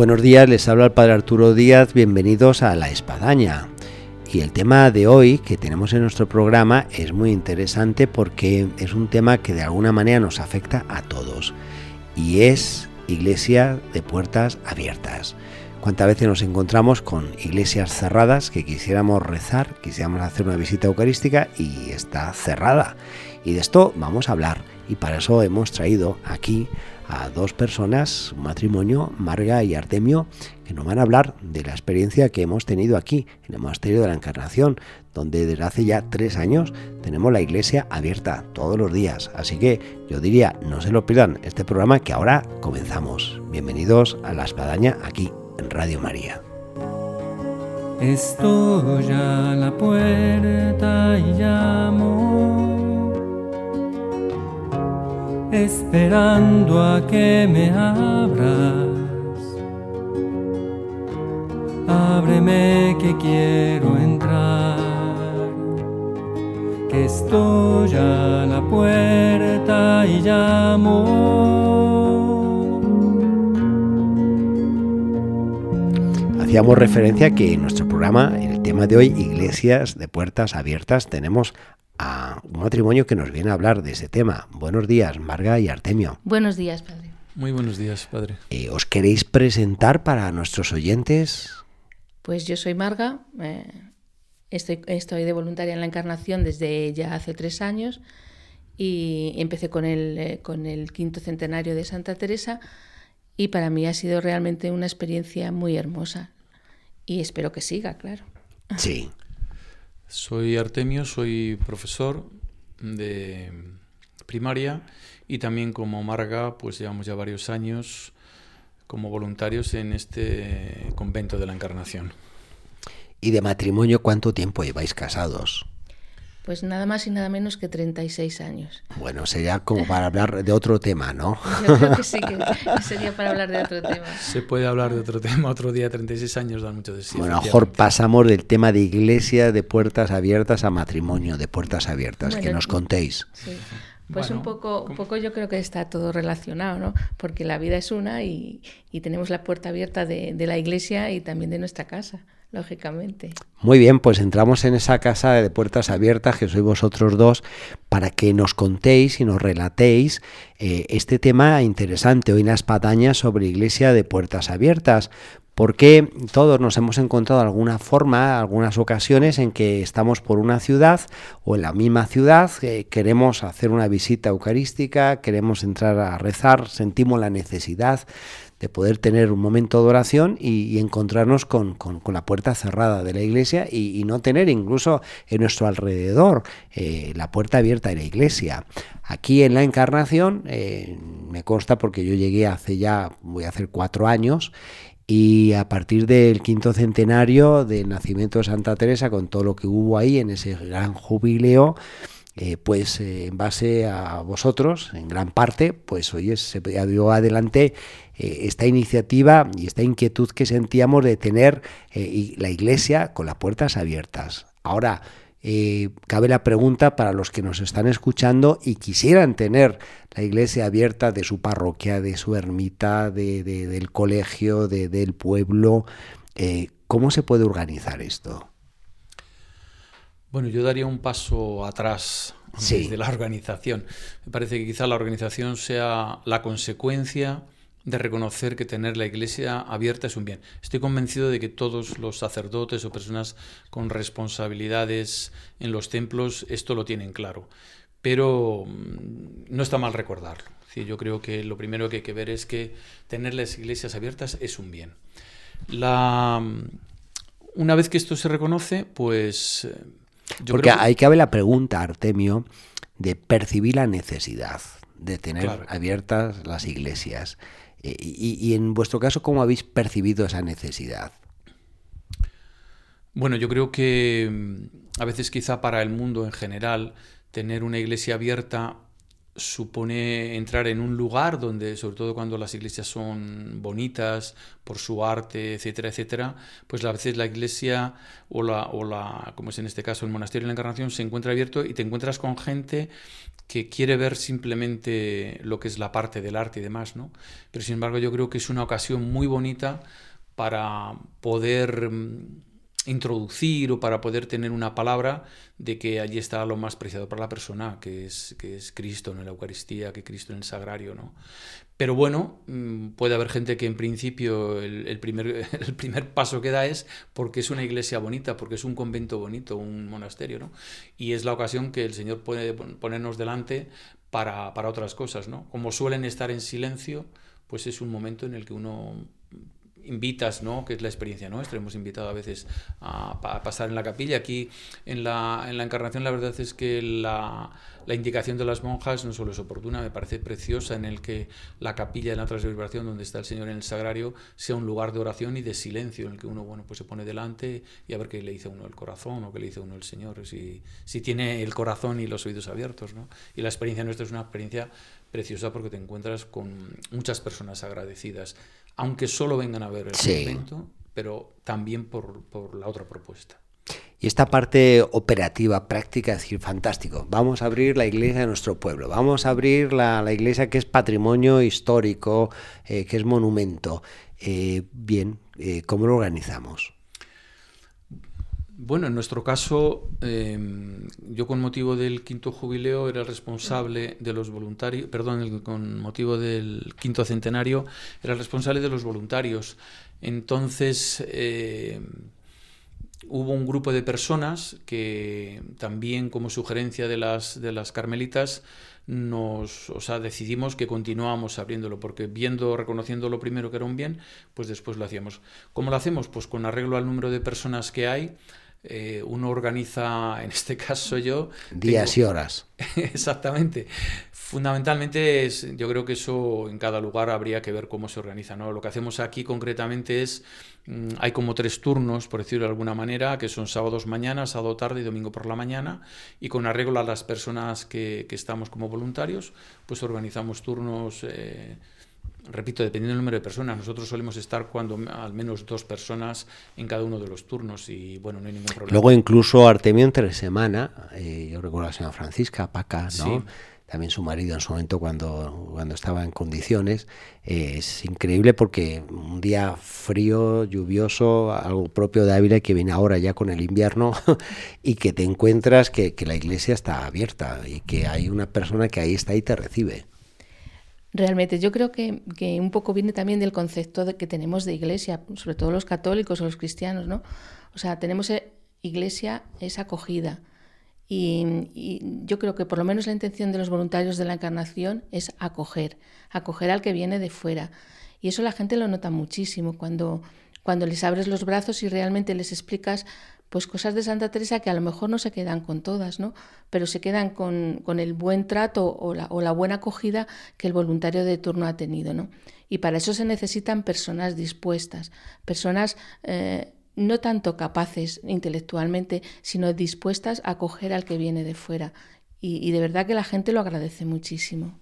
Buenos días, les habla el Padre Arturo Díaz, bienvenidos a La Espadaña. Y el tema de hoy que tenemos en nuestro programa es muy interesante porque es un tema que de alguna manera nos afecta a todos y es iglesia de puertas abiertas. ¿Cuántas veces nos encontramos con iglesias cerradas que quisiéramos rezar, quisiéramos hacer una visita eucarística y está cerrada? Y de esto vamos a hablar y para eso hemos traído aquí a dos personas, un matrimonio, Marga y Artemio, que nos van a hablar de la experiencia que hemos tenido aquí, en el Monasterio de la Encarnación, donde desde hace ya tres años tenemos la iglesia abierta todos los días. Así que yo diría, no se lo pierdan este programa que ahora comenzamos. Bienvenidos a La Espadaña aquí en Radio María. Estoy a la puerta y llamo esperando a que me abras. Ábreme que quiero entrar, que estoy a la puerta y llamo. Hacíamos referencia que en nuestro programa, el tema de hoy, Iglesias de Puertas Abiertas, tenemos un matrimonio que nos viene a hablar de ese tema. Buenos días, Marga y Artemio. Buenos días, padre. Muy buenos días, padre. Eh, ¿Os queréis presentar para nuestros oyentes? Pues yo soy Marga, eh, estoy, estoy de voluntaria en la Encarnación desde ya hace tres años y empecé con el, eh, con el quinto centenario de Santa Teresa y para mí ha sido realmente una experiencia muy hermosa y espero que siga, claro. Sí, Soy Artemio, soy profesor de primaria y también como Marga, pues llevamos ya varios años como voluntarios en este convento de la Encarnación. ¿Y de matrimonio cuánto tiempo lleváis casados? Pues nada más y nada menos que 36 años. Bueno, sería como para hablar de otro tema, ¿no? Yo creo que sí, que sería para hablar de otro tema. Se puede hablar de otro tema, otro día 36 años dan mucho de sí. Bueno, a lo mejor pasamos del tema de iglesia de puertas abiertas a matrimonio de puertas abiertas. que Bueno, nos contéis. Sí. Pues Bueno, un poco, un poco yo creo que está todo relacionado, ¿no? Porque la vida es una y, y tenemos la puerta abierta de, de la iglesia y también de nuestra casa, lógicamente. Muy bien, pues entramos en esa casa de puertas abiertas que sois vosotros dos para que nos contéis y nos relatéis eh, este tema interesante hoy en la espadaña sobre iglesia de puertas abiertas. Porque todos nos hemos encontrado alguna forma, algunas ocasiones en que estamos por una ciudad o en la misma ciudad, eh, queremos hacer una visita eucarística, queremos entrar a rezar, sentimos la necesidad de poder tener un momento de oración y, encontrarnos con, con- la puerta cerrada de la iglesia y, y no tener incluso en nuestro alrededor eh, la puerta abierta de la iglesia. Aquí en la Encarnación, eh, me consta porque yo llegué hace ya, voy a hacer cuatro años, y a partir del quinto centenario del nacimiento de Santa Teresa, con todo lo que hubo ahí en ese gran jubileo, eh, pues eh, en base a vosotros, en gran parte, pues oye, se dio adelante eh, esta iniciativa y esta inquietud que sentíamos de tener la iglesia con las puertas abiertas. Ahora, eh, cabe la pregunta para los que nos están escuchando y quisieran tener la iglesia abierta de su parroquia, de su ermita, de, de- del colegio, de- del pueblo. eh, ¿Cómo se puede organizar esto? Bueno, yo daría un paso atrás Sí. de la organización. Me parece que quizá la organización sea la consecuencia de reconocer que tener la iglesia abierta es un bien. Estoy convencido de que todos los sacerdotes o personas con responsabilidades en los templos esto lo tienen claro, pero mm, no está mal recordarlo. Decir, yo creo que lo primero que hay que ver es que tener las iglesias abiertas es un bien. La, una vez que esto se reconoce, pues... eh, yo Porque creo que- ahí cabe la pregunta, Artemio, de percibir la necesidad de tener Claro. abiertas las iglesias. Eh, y, y en vuestro caso, ¿cómo habéis percibido esa necesidad? Bueno, yo creo que mm, a veces quizá para el mundo en general tener una iglesia abierta supone entrar en un lugar donde, sobre todo cuando las iglesias son bonitas por su arte, etcétera, etcétera, pues a veces la iglesia o la, o la como es en este caso el monasterio de la Encarnación, se encuentra abierto y te encuentras con gente que quiere ver simplemente lo que es la parte del arte y demás, ¿no? Pero sin embargo yo creo que es una ocasión muy bonita para poder mm, introducir o para poder tener una palabra de que allí está lo más preciado para la persona, que es, que es Cristo en la Eucaristía, que Cristo en el Sagrario, ¿no? Pero bueno, mm, puede haber gente que en principio el, primer, el primer paso que da es porque es una iglesia bonita, porque es un convento bonito, un monasterio, ¿no? Y es la ocasión que el Señor puede pon- ponernos delante para, para otras cosas, ¿no? Como suelen estar en silencio, pues es un momento en el que uno invitas, ¿no? que es la experiencia nuestra, hemos invitado a veces a, pa- a pasar en la capilla. Aquí en la, en la encarnación la verdad es que la, la indicación de las monjas no solo es oportuna, me parece preciosa en el que la capilla en la transfiguración donde está el Señor en el sagrario sea un lugar de oración y de silencio en el que uno bueno, pues se pone delante y a ver qué le dice uno el corazón o qué le dice uno el Señor, si, si tiene el corazón y los oídos abiertos. ¿no? Y la experiencia nuestra es una experiencia preciosa porque te encuentras con muchas personas agradecidas, aunque solo vengan a ver el Sí. convento, pero también por, por la otra propuesta. Y esta parte operativa, práctica, es decir, fantástico. Vamos a abrir la iglesia de nuestro pueblo, vamos a abrir la, la iglesia que es patrimonio histórico, eh, que es monumento. Eh, bien, eh, ¿cómo lo organizamos? Bueno, en nuestro caso, eh, yo con motivo del quinto jubileo era responsable de los voluntarios, perdón, con motivo del quinto centenario, era responsable de los voluntarios. Entonces, eh, hubo un grupo de personas que también como sugerencia de las, de las carmelitas nos, o sea, decidimos que continuábamos abriéndolo porque viendo, reconociendo lo primero que era un bien, pues después lo hacíamos. ¿Cómo lo hacemos? Pues con arreglo al número de personas que hay, eh, uno organiza, en este caso yo, Días tengo- y horas. Exactamente. Fundamentalmente es, yo creo que eso en cada lugar habría que ver cómo se organiza, ¿no? Lo que hacemos aquí concretamente es, mm, hay como tres turnos, por decirlo de alguna manera, que son sábados mañana, sábado tarde y domingo por la mañana, y con arreglo a las personas que, que estamos como voluntarios, pues organizamos turnos, eh, repito, dependiendo del número de personas. Nosotros solemos estar cuando al menos dos personas en cada uno de los turnos y bueno, no hay ningún problema. Luego incluso Artemio entre semana, eh, yo recuerdo a la señora Francisca Paca, ¿no? Sí. También su marido en su momento cuando, cuando estaba en condiciones. eh, es increíble porque un día frío, lluvioso, algo propio de Ávila que viene ahora ya con el invierno y que te encuentras que, que la iglesia está abierta y que hay una persona que ahí está y te recibe. Realmente, yo creo que, un poco viene también del concepto que tenemos de iglesia, sobre todo los católicos o los cristianos, ¿no? O sea, tenemos eh, iglesia es acogida. Y, y yo creo que por lo menos la intención de los voluntarios de la encarnación es acoger, acoger al que viene de fuera. Y eso la gente lo nota muchísimo cuando, cuando les abres los brazos y realmente les explicas pues cosas de Santa Teresa que a lo mejor no se quedan con todas, ¿no? Pero se quedan con, con el buen trato o la, o la buena acogida que el voluntario de turno ha tenido, ¿no? Y para eso se necesitan personas dispuestas, personas eh, no tanto capaces intelectualmente, sino dispuestas a acoger al que viene de fuera. Y, y de verdad que la gente lo agradece muchísimo.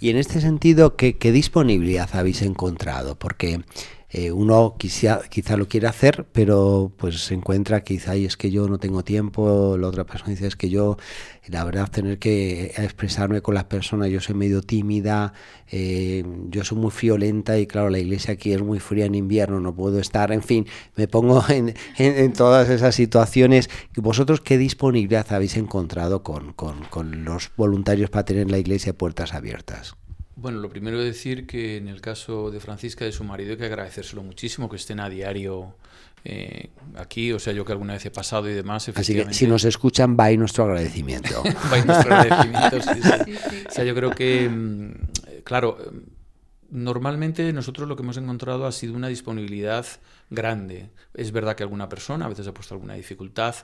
Y en este sentido, ¿qué, qué disponibilidad habéis encontrado? Porque eh, uno quizá, quizá lo quiere hacer, pero pues se encuentra quizá y es que yo no tengo tiempo, la otra persona dice es que yo, la verdad, tener que expresarme con las personas, yo soy medio tímida, eh, yo soy muy friolenta y claro, la iglesia aquí es muy fría en invierno, no puedo estar, en fin, me pongo en, en, en todas esas situaciones. ¿Vosotros qué disponibilidad habéis encontrado con, con, con los voluntarios para tener la iglesia puertas abiertas? Bueno, lo primero es decir que en el caso de Francisca y de su marido hay que agradecérselo muchísimo que estén a diario eh, aquí, o sea, yo que alguna vez he pasado y demás. Así que si nos escuchan, va ahí nuestro agradecimiento. va ahí nuestro agradecimiento, sí, sí. O sea, yo creo que, claro, Normalmente nosotros lo que hemos encontrado ha sido una disponibilidad grande. Es verdad que alguna persona a veces ha puesto alguna dificultad,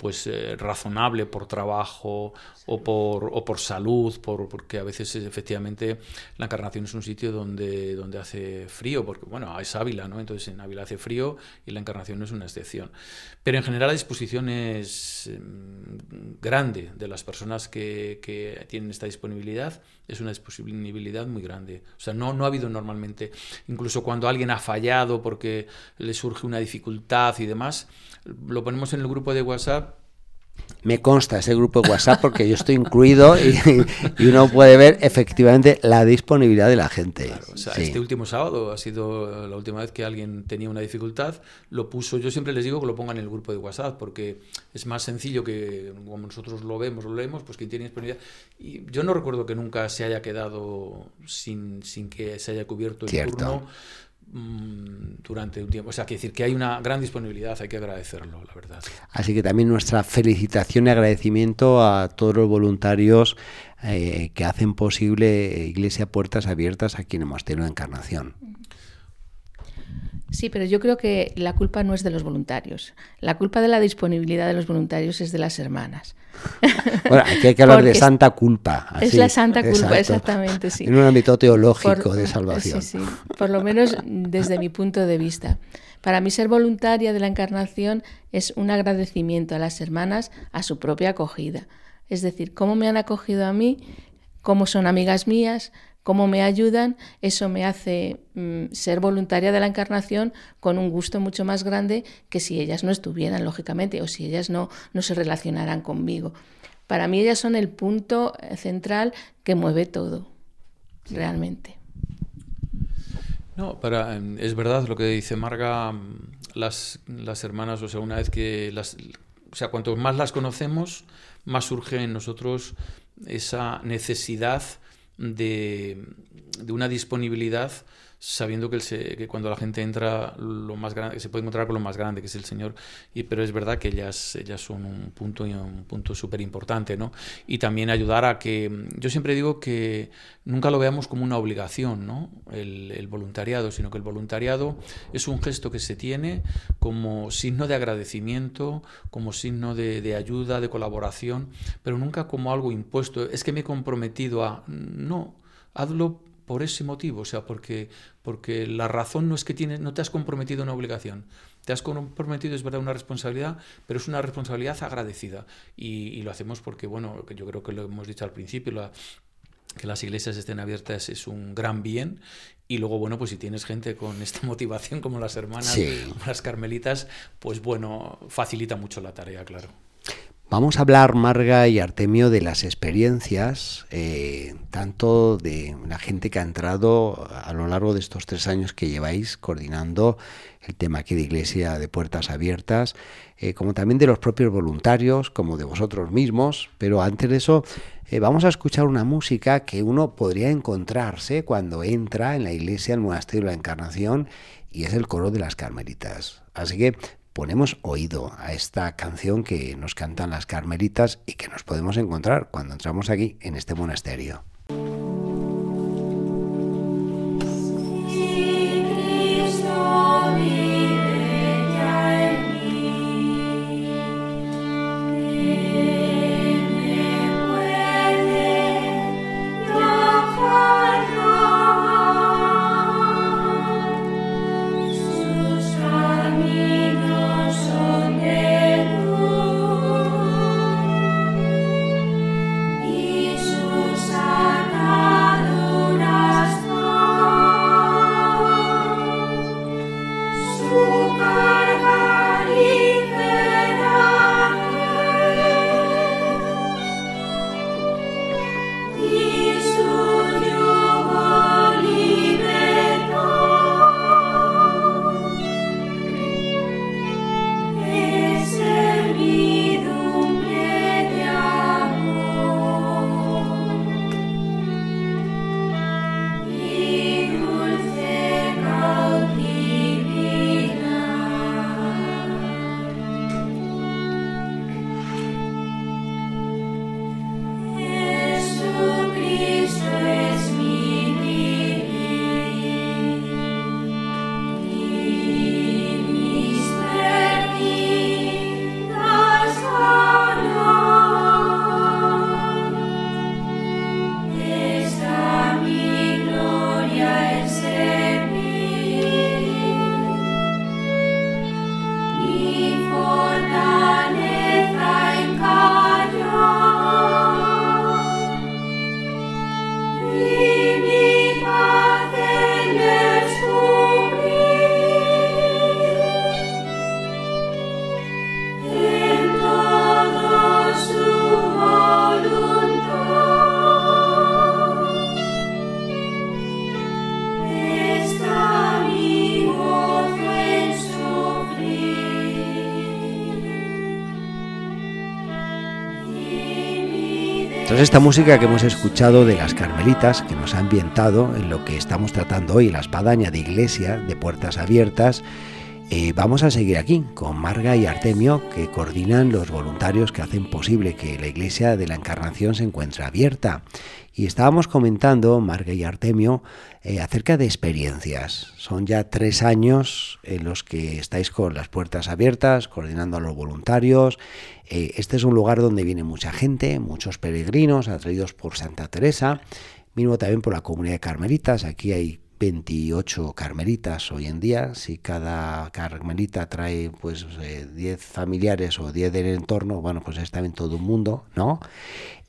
pues eh, razonable por trabajo o por, o por salud, por, porque a veces efectivamente la Encarnación es un sitio donde, donde hace frío, porque bueno, es Ávila, ¿no? Entonces en Ávila hace frío y la Encarnación no es una excepción. Pero en general la disposición es em, grande de las personas que, que, tienen esta disponibilidad, es una disponibilidad muy grande. O sea, no, no ha habido normalmente, incluso cuando alguien ha fallado porque le surge una dificultad y demás, lo ponemos en el grupo de WhatsApp me consta ese grupo de WhatsApp porque yo estoy incluido y, uno puede ver efectivamente la disponibilidad de la gente. Este último sábado ha sido la última vez que alguien tenía una dificultad, lo puso, yo siempre les digo que lo pongan en el grupo de WhatsApp porque es más sencillo que como nosotros lo vemos, lo leemos, pues quien tiene disponibilidad. Y yo no recuerdo que nunca se haya quedado sin, sin que se haya cubierto el Cierto. turno durante un tiempo. O sea, que decir que hay una gran disponibilidad, hay que agradecerlo, la verdad. Así que también nuestra felicitación y agradecimiento a todos los voluntarios eh, que hacen posible Iglesia Puertas Abiertas aquí en de Encarnación. Sí, pero yo creo que la culpa no es de los voluntarios. La culpa de la disponibilidad de los voluntarios es de las hermanas. Bueno, aquí hay que hablar de santa culpa. es la santa culpa, exacto. exactamente, sí. En un ámbito teológico Por- de salvación. Sí, sí, por lo menos desde mi punto de vista. Para mí ser voluntaria de la Encarnación es un agradecimiento a las hermanas a su propia acogida. Es decir, cómo me han acogido a mí, cómo son amigas mías, cómo me ayudan, eso me hace mm, ser voluntaria de la Encarnación con un gusto mucho más grande que si ellas no estuvieran, lógicamente, o si ellas no, no se relacionaran conmigo. Para mí ellas son el punto eh, central que mueve todo, realmente. No, para, em, es verdad lo que dice Marga, mm, las, las hermanas, o sea, una vez que las, o sea, cuanto más las conocemos, más surge en nosotros esa necesidad de, de una disponibilidad sabiendo que, el se- que cuando la gente entra lo más grande que se puede encontrar con lo más grande que es el Señor. Y pero es verdad que ellas ellas son un punto un punto súper importante no y también ayudar a que yo siempre digo que nunca lo veamos como una obligación no el, el voluntariado sino que el voluntariado es un gesto que se tiene como signo de agradecimiento como signo de, de ayuda de colaboración pero nunca como algo impuesto. Es que me he comprometido a no hazlo por ese motivo, o sea, porque, porque la razón no es que tienes, no te has comprometido a una obligación, te has comprometido, es verdad, una responsabilidad, pero es una responsabilidad agradecida. Y, y lo hacemos porque, bueno, que yo creo que lo hemos dicho al principio, la, que las iglesias estén abiertas es un gran bien. Y luego, bueno, pues si tienes gente con esta motivación, como las hermanas, Sí. las carmelitas, pues bueno, facilita mucho la tarea, claro. Vamos a hablar, Marga y Artemio, de las experiencias, eh, tanto de la gente que ha entrado a lo largo de estos tres años que lleváis coordinando el tema aquí de Iglesia de Puertas Abiertas, eh, como también de los propios voluntarios, como de vosotros mismos. Pero antes de eso, eh, vamos a escuchar una música que uno podría encontrarse cuando entra en la iglesia, el monasterio de la Encarnación, y es el coro de las Carmelitas. Así que ponemos oído a esta canción que nos cantan las carmelitas y que nos podemos encontrar cuando entramos aquí en este monasterio. Tras esta música que hemos escuchado de las Carmelitas, que nos ha ambientado en lo que estamos tratando hoy, la espadaña de iglesia de puertas abiertas, vamos a seguir aquí con Marga y Artemio, que coordinan los voluntarios que hacen posible que la iglesia de la Encarnación se encuentre abierta. Y estábamos comentando, Marga y Artemio, eh, acerca de experiencias. Son ya tres años en los que estáis con las puertas abiertas, coordinando a los voluntarios. Eh, este es un lugar donde viene mucha gente, muchos peregrinos atraídos por Santa Teresa, mismo también por la comunidad de carmelitas. Aquí hay 28 carmelitas hoy en día. Si cada carmelita trae pues 10 familiares o 10 del entorno, bueno, pues está en todo el mundo, ¿no?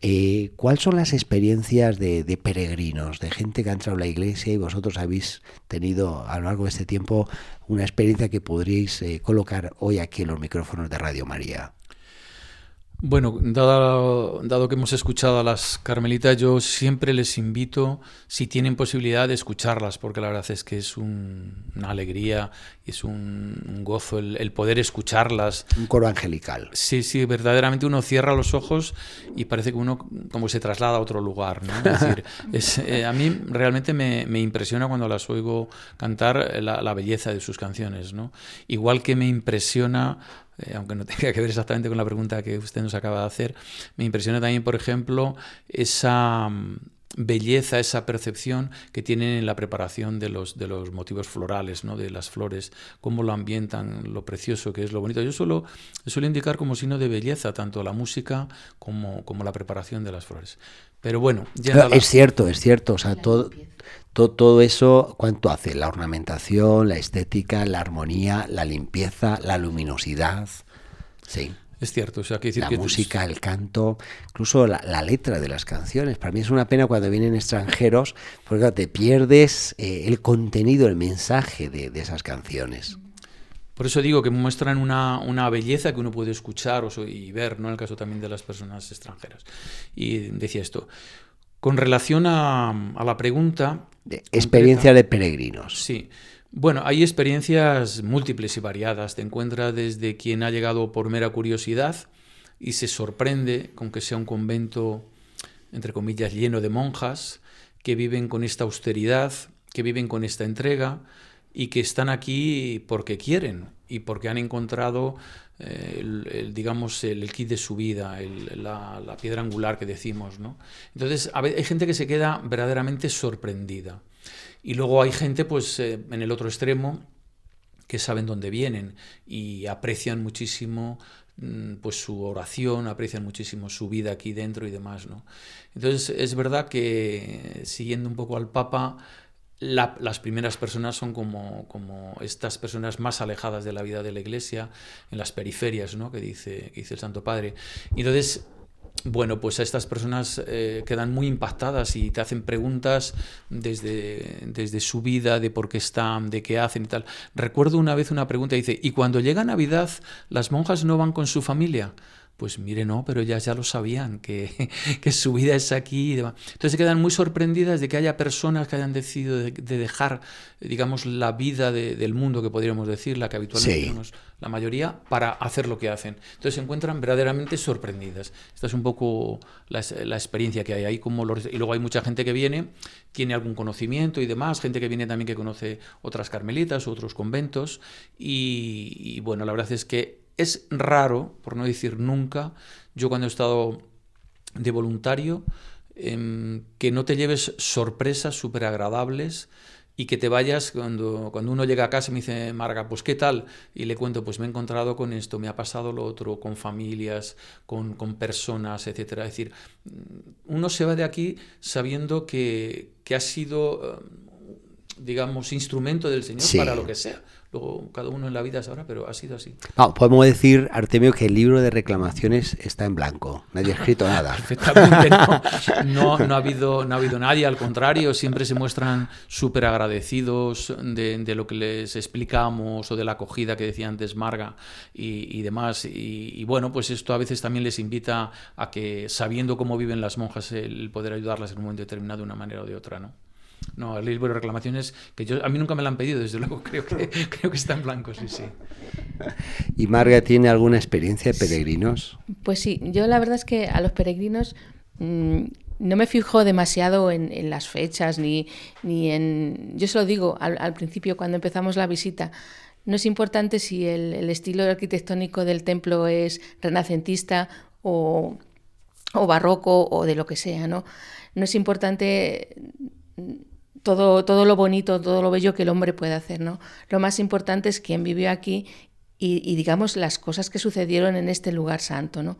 Eh, ¿Cuáles son las experiencias de, de, peregrinos, de gente que ha entrado a la iglesia y vosotros habéis tenido a lo largo de este tiempo una experiencia que podríais eh, colocar hoy aquí en los micrófonos de Radio María? Bueno, dado, dado, que hemos escuchado a las carmelitas, yo siempre les invito, si tienen posibilidad, de escucharlas, porque la verdad es que es un, una alegría y es un, un gozo el, el, poder escucharlas. Un coro angelical. Sí, sí, verdaderamente uno cierra los ojos y parece que uno como se traslada a otro lugar. ¿no? Es decir, es, eh, a mí realmente me, me, impresiona cuando las oigo cantar la, la belleza de sus canciones. ¿no? Igual que me impresiona eh, aunque no tenga que ver exactamente con la pregunta que usted nos acaba de hacer, me impresiona también, por ejemplo, esa mm, belleza, esa percepción que tienen en la preparación de los, de los motivos florales, ¿no? de las flores, cómo lo ambientan, lo precioso que es, lo bonito. Yo suelo, suelo indicar como signo de belleza tanto la música como, como la preparación de las flores. Pero bueno, ya Pero es cierto, es cierto, o sea, todo, todo, todo, eso, ¿cuánto hace? La ornamentación, la estética, la armonía, la limpieza, la luminosidad. Sí. Es cierto, o sea, que decir la que música, el canto, incluso la, la, letra de las canciones. Para mí es una pena cuando vienen extranjeros, porque claro, te pierdes eh, el contenido, el mensaje de, de, esas canciones. Por eso digo que muestran una, una belleza que uno puede escuchar o, y ver, ¿no? En el caso también de las personas extranjeras. Y decía esto. Con relación a, a la pregunta... Experiencia de peregrinos. Sí. Bueno, hay experiencias múltiples y variadas. Te encuentras desde quien ha llegado por mera curiosidad y se sorprende con que sea un convento, entre comillas, lleno de monjas, que viven con esta austeridad, que viven con esta entrega y que están aquí porque quieren y porque han encontrado eh, el, digamos el, kit de su vida, la, piedra angular que decimos, ¿no? Entonces hay gente que se queda verdaderamente sorprendida y luego hay gente pues eh, en el otro extremo que saben dónde vienen y aprecian muchísimo mm, pues su oración, aprecian muchísimo su vida aquí dentro y demás, ¿no? Entonces es verdad que siguiendo un poco al Papa la, las primeras personas son como, como, estas personas más alejadas de la vida de la iglesia, en las periferias, ¿no? que, dice, dice el Santo Padre. Y entonces, bueno, pues a estas personas eh, quedan muy impactadas y te hacen preguntas desde, desde su vida, de por qué están, de qué hacen y tal. Recuerdo una vez una pregunta, dice, ¿y cuando llega Navidad las monjas no van con su familia? Pues mire, no, pero ellas ya lo sabían, que, que su vida es aquí y demás. Entonces se quedan muy sorprendidas de que haya personas que hayan decidido de, de dejar, digamos, la vida de, del mundo, que podríamos decir, la que habitualmente sí. nos, la mayoría, para hacer lo que hacen. Entonces se encuentran verdaderamente sorprendidas. Esta es un poco la, la experiencia que hay ahí. Como los, y luego hay mucha gente que viene, tiene algún conocimiento y demás, gente que viene también que conoce otras carmelitas, otros conventos, y, y bueno, la verdad es que es raro, por no decir nunca, yo cuando he estado de voluntario, eh, que no te lleves sorpresas súper agradables y que te vayas cuando, cuando uno llega a casa y me dice, Marga, pues qué tal, y le cuento, pues me he encontrado con esto, me ha pasado lo otro, con familias, con, con personas, etcétera. Es decir, uno se va de aquí sabiendo que, que ha sido, digamos, instrumento del Señor sí. para lo que sea. Luego cada uno en la vida sabrá, pero ha sido así. No, podemos decir, Artemio, que el libro de reclamaciones está en blanco. Nadie ha escrito nada. Perfectamente, no. No, no, ha habido, no ha habido nadie, al contrario, siempre se muestran súper agradecidos de, de, lo que les explicamos o de la acogida que decía antes Marga y, y demás. Y, y, bueno, pues esto a veces también les invita a que, sabiendo cómo viven las monjas, el poder ayudarlas en un momento determinado de una manera o de otra, ¿no? No, el libro de reclamaciones, que yo, a mí nunca me lo han pedido, desde luego, creo que, creo que está en blanco, sí, sí. ¿Y Marga tiene alguna experiencia de peregrinos? Pues sí, yo la verdad es que a los peregrinos mm, no me fijo demasiado en, en las fechas ni, ni en... Yo se lo digo al, al principio cuando empezamos la visita. No es importante si el, el estilo arquitectónico del templo es renacentista o, o barroco o de lo que sea, ¿no? No es importante todo, todo lo bonito, todo lo bello que el hombre puede hacer, ¿no? Lo más importante es quién vivió aquí y, y digamos las cosas que sucedieron en este lugar santo, ¿no?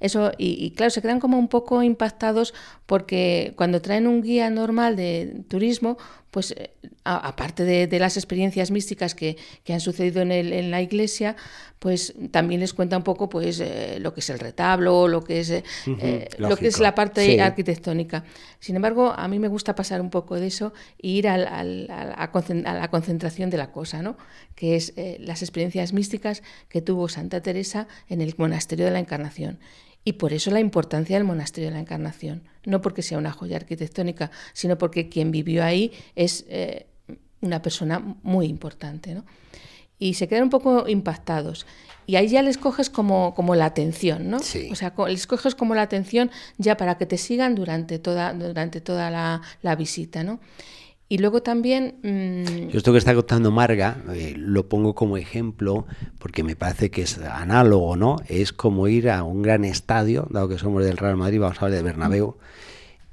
Eso, y, y, claro, se quedan como un poco impactados porque cuando traen un guía normal de turismo, pues eh, a, aparte de, de, las experiencias místicas que, que han sucedido en, el, en, la iglesia, pues también les cuenta un poco pues eh, lo que es el retablo, lo que es, eh, uh -huh, lo que es la parte sí. arquitectónica. Sin embargo, a mí me gusta pasar un poco de eso e ir al, a, la concentración de la cosa, ¿no? que es las experiencias místicas que tuvo Santa Teresa en el monasterio de la Encarnación. Y por eso la importancia del monasterio de la Encarnación, no porque sea una joya arquitectónica, sino porque quien vivió ahí es eh, una persona muy importante. ¿no? Y se quedan un poco impactados. Y ahí ya les coges como, como la atención, ¿no? Sí. O sea, les coges como la atención ya para que te sigan durante toda, durante toda la, la visita, ¿no? Y luego también... Mmm... Yo esto que está contando Marga eh, lo pongo como ejemplo porque me parece que es análogo, ¿no? Es como ir a un gran estadio, dado que somos del Real Madrid, vamos a hablar de Bernabéu,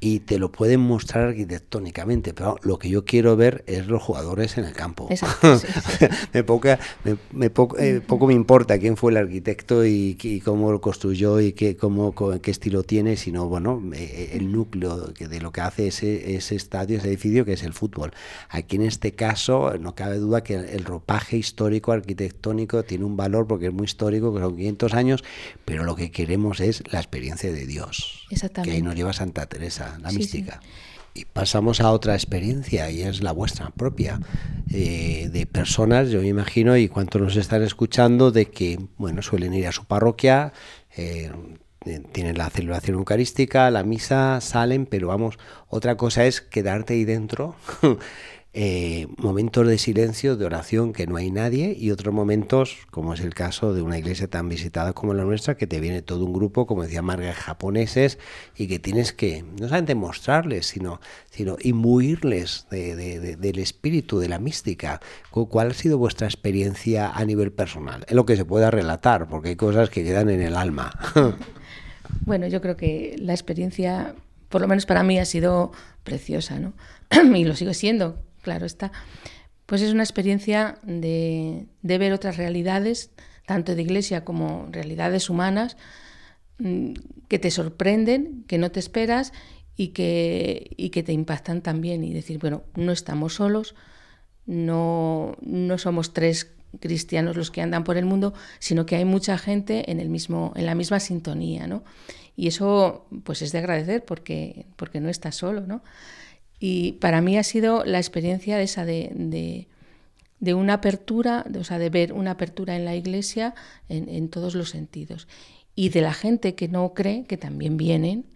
y te lo pueden mostrar arquitectónicamente, pero lo que yo quiero ver es los jugadores en el campo. Exacto, sí, sí. me, poca, me, me poco, eh, poco, me importa quién fue el arquitecto y, y cómo lo construyó y qué, cómo, qué estilo tiene, sino bueno, eh, el núcleo de lo que hace ese, ese estadio, ese edificio, que es el fútbol. Aquí en este caso no cabe duda que el ropaje histórico, arquitectónico, tiene un valor porque es muy histórico, que son 500 años, pero lo que queremos es la experiencia de Dios, que ahí nos lleva Santa Teresa la sí, mística. Sí. Y pasamos a otra experiencia y es la vuestra propia, eh, de personas, yo me imagino, y cuántos nos están escuchando, de que, bueno, suelen ir a su parroquia, eh, tienen la celebración eucarística, la misa, salen, pero vamos, otra cosa es quedarte ahí dentro eh, momentos de silencio, de oración, que no hay nadie, y otros momentos, como es el caso de una iglesia tan visitada como la nuestra, que te viene todo un grupo, como decía Marga, japoneses, y que tienes que no solamente mostrarles, sino, sino imbuirles de, de, de, del espíritu, de la mística. ¿Cuál ha sido vuestra experiencia a nivel personal? En lo que se pueda relatar, porque hay cosas que quedan en el alma. bueno, yo creo que la experiencia, por lo menos para mí, ha sido preciosa, ¿no? y lo sigue siendo claro está, pues es una experiencia de, ver otras realidades, tanto de iglesia como realidades humanas, mm, que te sorprenden, que no te esperas y que, y que te impactan también. Y decir, bueno, no estamos solos, no, no somos tres cristianos los que andan por el mundo, sino que hay mucha gente en, el mismo, en la misma sintonía, ¿no? Y eso pues es de agradecer porque, porque no estás solo, ¿no? Y para mí ha sido la experiencia de esa de, de, una apertura, de, o sea, de ver una apertura en la iglesia en, en, todos los sentidos. Y de la gente que no cree, que también vienen,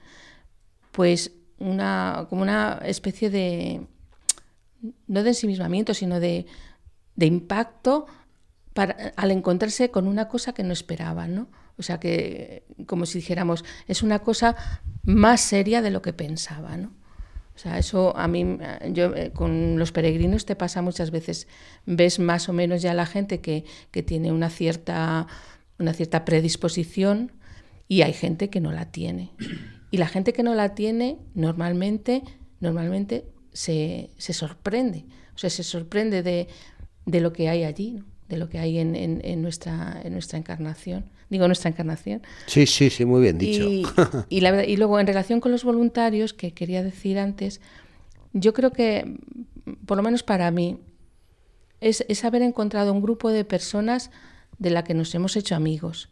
pues una, como una especie de, no de ensimismamiento, sino de, de impacto para, al encontrarse con una cosa que no esperaban, ¿no? O sea que, como si dijéramos, es una cosa más seria de lo que pensaba, ¿no? O sea, eso a mí, yo eh, con los peregrinos te pasa muchas veces, ves más o menos ya la gente que, que tiene una cierta, una cierta predisposición y hay gente que no la tiene. Y la gente que no la tiene normalmente, normalmente se, se sorprende, o sea, se sorprende de, de lo que hay allí, ¿no? de lo que hay en, en, nuestra, en nuestra encarnación. Digo, nuestra encarnación. Sí, sí, sí, muy bien dicho. Y, y, la, y luego, en relación con los voluntarios, que quería decir antes, yo creo que, por lo menos para mí, es, es haber encontrado un grupo de personas de la que nos hemos hecho amigos.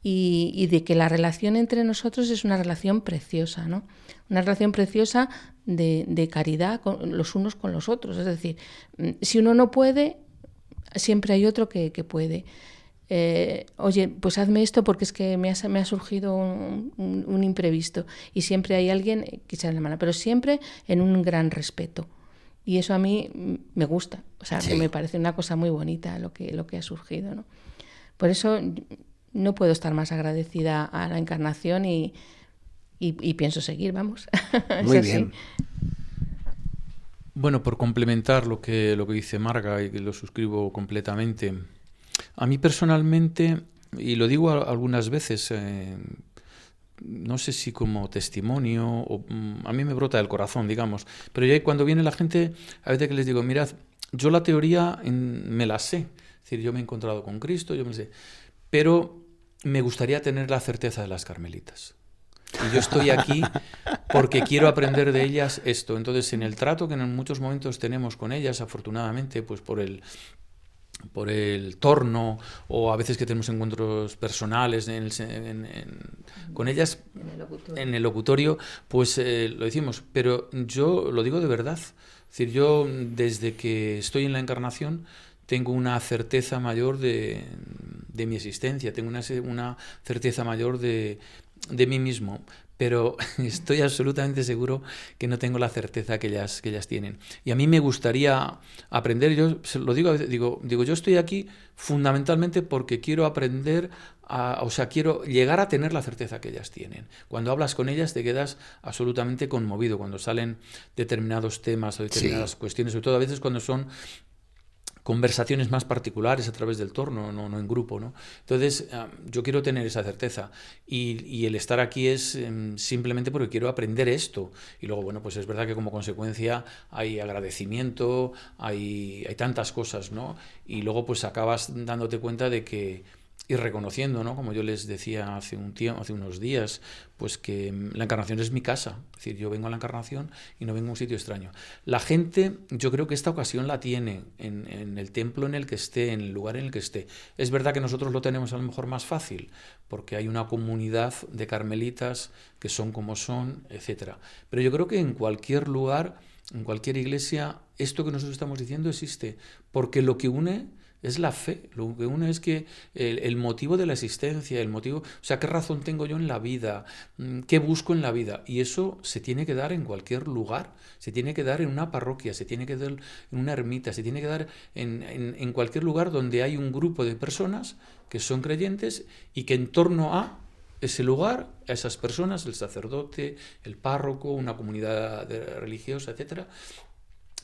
Y, y, de que la relación entre nosotros es una relación preciosa, ¿no? Una relación preciosa de, de caridad con, los unos con los otros. Es decir, si uno no puede, siempre hay otro que, que puede. Eh, oye, pues hazme esto porque es que me ha, me ha surgido un, un, un, imprevisto. Y siempre hay alguien que echarle la mano, pero siempre en un gran respeto. Y eso a mí me gusta, o sea, sí. me parece una cosa muy bonita lo que, lo que ha surgido. ¿no? Por eso no puedo estar más agradecida a la encarnación y, y, y pienso seguir, vamos. Muy bien. Bueno, por complementar lo que, lo que dice Marga y que lo suscribo completamente, a mí personalmente, y lo digo algunas veces, eh, no sé si como testimonio, o, mm, a mí me brota del corazón, digamos, pero ya cuando viene la gente, a veces que les digo, mirad, yo la teoría me la sé, es decir, yo me he encontrado con Cristo, yo me sé, pero me gustaría tener la certeza de las carmelitas. Y yo estoy aquí porque quiero aprender de ellas esto. Entonces, en el trato que en muchos momentos tenemos con ellas, afortunadamente, pues por el por el torno o a veces que tenemos encuentros personales en el en- en- con ellas En el locutorio. en el locutorio, pues eh, lo decimos, pero yo lo digo de verdad. Es decir, yo desde que estoy en la encarnación tengo una certeza mayor de, de mi existencia, tengo una, una certeza mayor de, de mí mismo, pero estoy absolutamente seguro que no tengo la certeza que ellas, que ellas tienen. Y a mí me gustaría aprender, yo lo digo, a veces, digo, digo, yo estoy aquí fundamentalmente porque quiero aprender, a- o sea, quiero llegar a tener la certeza que ellas tienen. Cuando hablas con ellas te quedas absolutamente conmovido, cuando salen determinados temas o determinadas cuestiones, sobre todo a veces cuando son conversaciones más particulares a través del torno, no, no en grupo. ¿no? Entonces, ah, yo quiero tener esa certeza y, y el estar aquí es em, simplemente porque quiero aprender esto. Y luego, bueno, pues es verdad que como consecuencia hay agradecimiento, hay, hay tantas cosas, ¿no? Y luego pues acabas dándote cuenta de que y reconociendo, ¿no? como yo les decía hace un tiempo, hace unos días, pues que mm, la encarnación es mi casa. Es decir, yo vengo a la encarnación y no vengo a un sitio extraño. La gente, yo creo que esta ocasión la tiene en, en el templo en el que esté, en el lugar en el que esté. Es verdad que nosotros lo tenemos a lo mejor más fácil, porque hay una comunidad de carmelitas que son como son, etcétera. Pero yo creo que en cualquier lugar, en cualquier iglesia, esto que nosotros estamos diciendo existe, porque lo que une es la fe, lo que une es que el, motivo de la existencia, el motivo, o sea, qué razón tengo yo en la vida, Mm, qué busco en la vida, y eso se tiene que dar en cualquier lugar, se tiene que dar en una parroquia, se tiene que dar en una ermita, se tiene que dar en, en- en cualquier lugar donde hay un grupo de personas que son creyentes y que en torno a ese lugar, a esas personas, el sacerdote, el párroco, una comunidad religiosa, etcétera,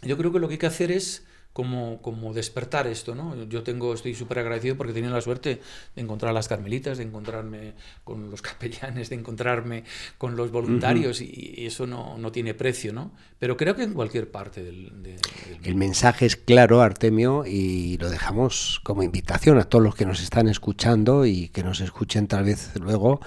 yo creo que lo que hay que hacer es como, como despertar esto, ¿no? Yo tengo, estoy súper agradecido porque he tenido la suerte de encontrar a las carmelitas, de encontrarme con los capellanes, de encontrarme con los voluntarios y, y eso no, no tiene precio, ¿no? Pero creo que en cualquier parte del, de- del El mensaje es claro, Artemio, y lo dejamos como invitación a todos los que nos están escuchando y que nos escuchen tal vez luego,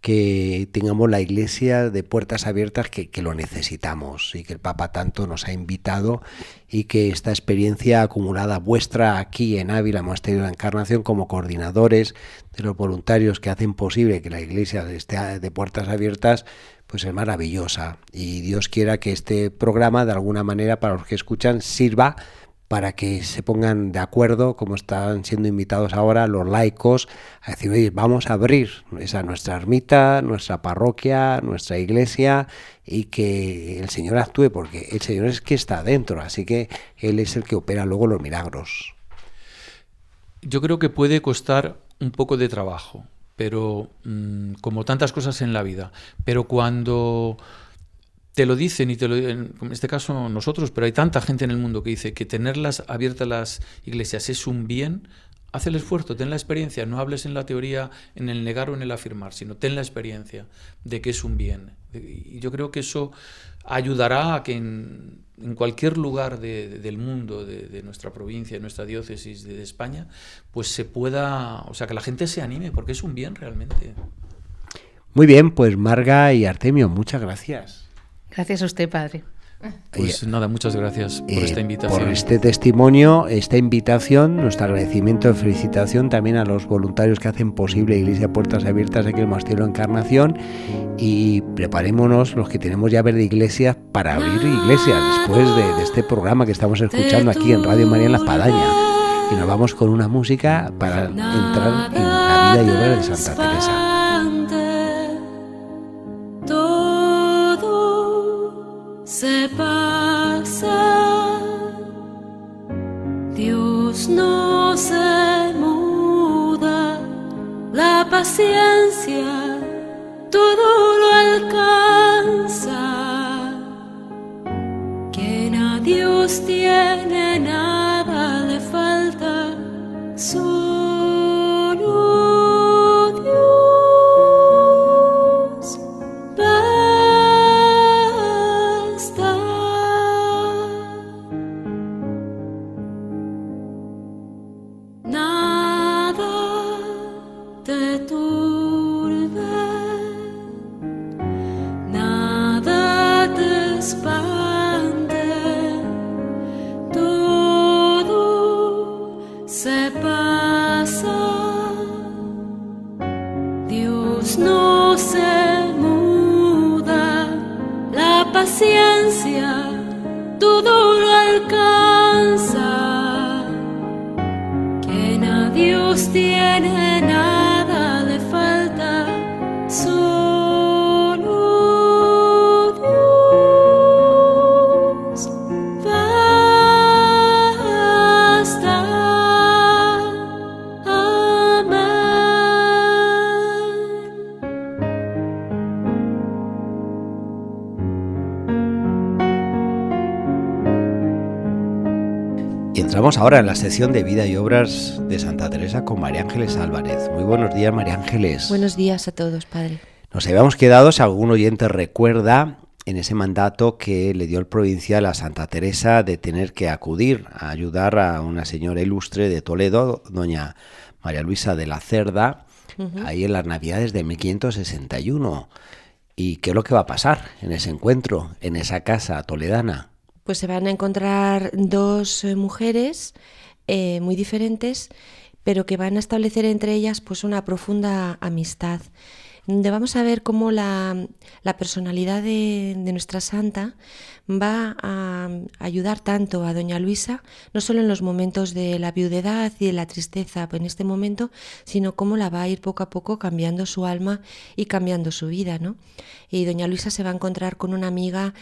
que tengamos la iglesia de puertas abiertas que, que lo necesitamos y que el Papa tanto nos ha invitado y que esta experiencia acumulada vuestra aquí en Ávila, Monasterio de la Encarnación, como coordinadores de los voluntarios que hacen posible que la iglesia esté de puertas abiertas, pues es maravillosa. Y Dios quiera que este programa, de alguna manera, para los que escuchan, sirva para que se pongan de acuerdo, como están siendo invitados ahora los laicos, a decir, oye, vamos a abrir esa nuestra ermita, nuestra parroquia, nuestra iglesia, y que el Señor actúe, porque el Señor es que está dentro, así que Él es el que opera luego los milagros. Yo creo que puede costar un poco de trabajo, pero mm, como tantas cosas en la vida, pero cuando te lo dicen y te lo en este caso nosotros, pero hay tanta gente en el mundo que dice que tenerlas abiertas las iglesias es un bien, haz el esfuerzo, ten la experiencia, no hables en la teoría, en el negar o en el afirmar, sino ten la experiencia de que es un bien. Y yo creo que eso ayudará a que en, cualquier lugar de- de- del mundo, de, nuestra provincia, de nuestra diócesis, de España, pues se pueda, o sea, que la gente se anime, porque es un bien realmente. Muy bien, pues Marga y Artemio, muchas gracias. Gracias a usted, padre. Pues nada, muchas gracias por Eh, esta invitación. Por este testimonio, esta invitación, nuestro agradecimiento y felicitación también a los voluntarios que hacen posible Iglesia Puertas Abiertas aquí en el Monasterio de Encarnación y preparémonos los que tenemos ya verde iglesias para abrir iglesias después de, de este programa que estamos escuchando aquí en Radio María en La Espadaña. Y nos vamos con una música para entrar en la vida y obra de Santa Teresa. paciencia todo lo alcanza, que nadie os tiene. Entramos ahora en la sección de vida y obras de Santa Teresa con María Ángeles Álvarez. Muy buenos días, María Ángeles. Buenos días a todos, padre. Nos habíamos quedado, si algún oyente recuerda, en ese mandato que le dio el provincial a Santa Teresa de tener que acudir a ayudar a una señora ilustre de Toledo, doña María Luisa de la Cerda, ahí en las Navidades de 1561. ¿Y qué es lo que va a pasar en ese encuentro, en esa casa toledana? Pues se van a encontrar dos eh, mujeres eh, muy diferentes, pero que van a establecer entre ellas pues una profunda amistad. Donde vamos a ver cómo la, la personalidad de, nuestra santa va a ayudar tanto a doña Luisa, no solo en los momentos de la viudedad y de la tristeza en este momento, sino cómo la va a ir poco a poco cambiando su alma y cambiando su vida, ¿no? Y doña Luisa se va a encontrar con una amiga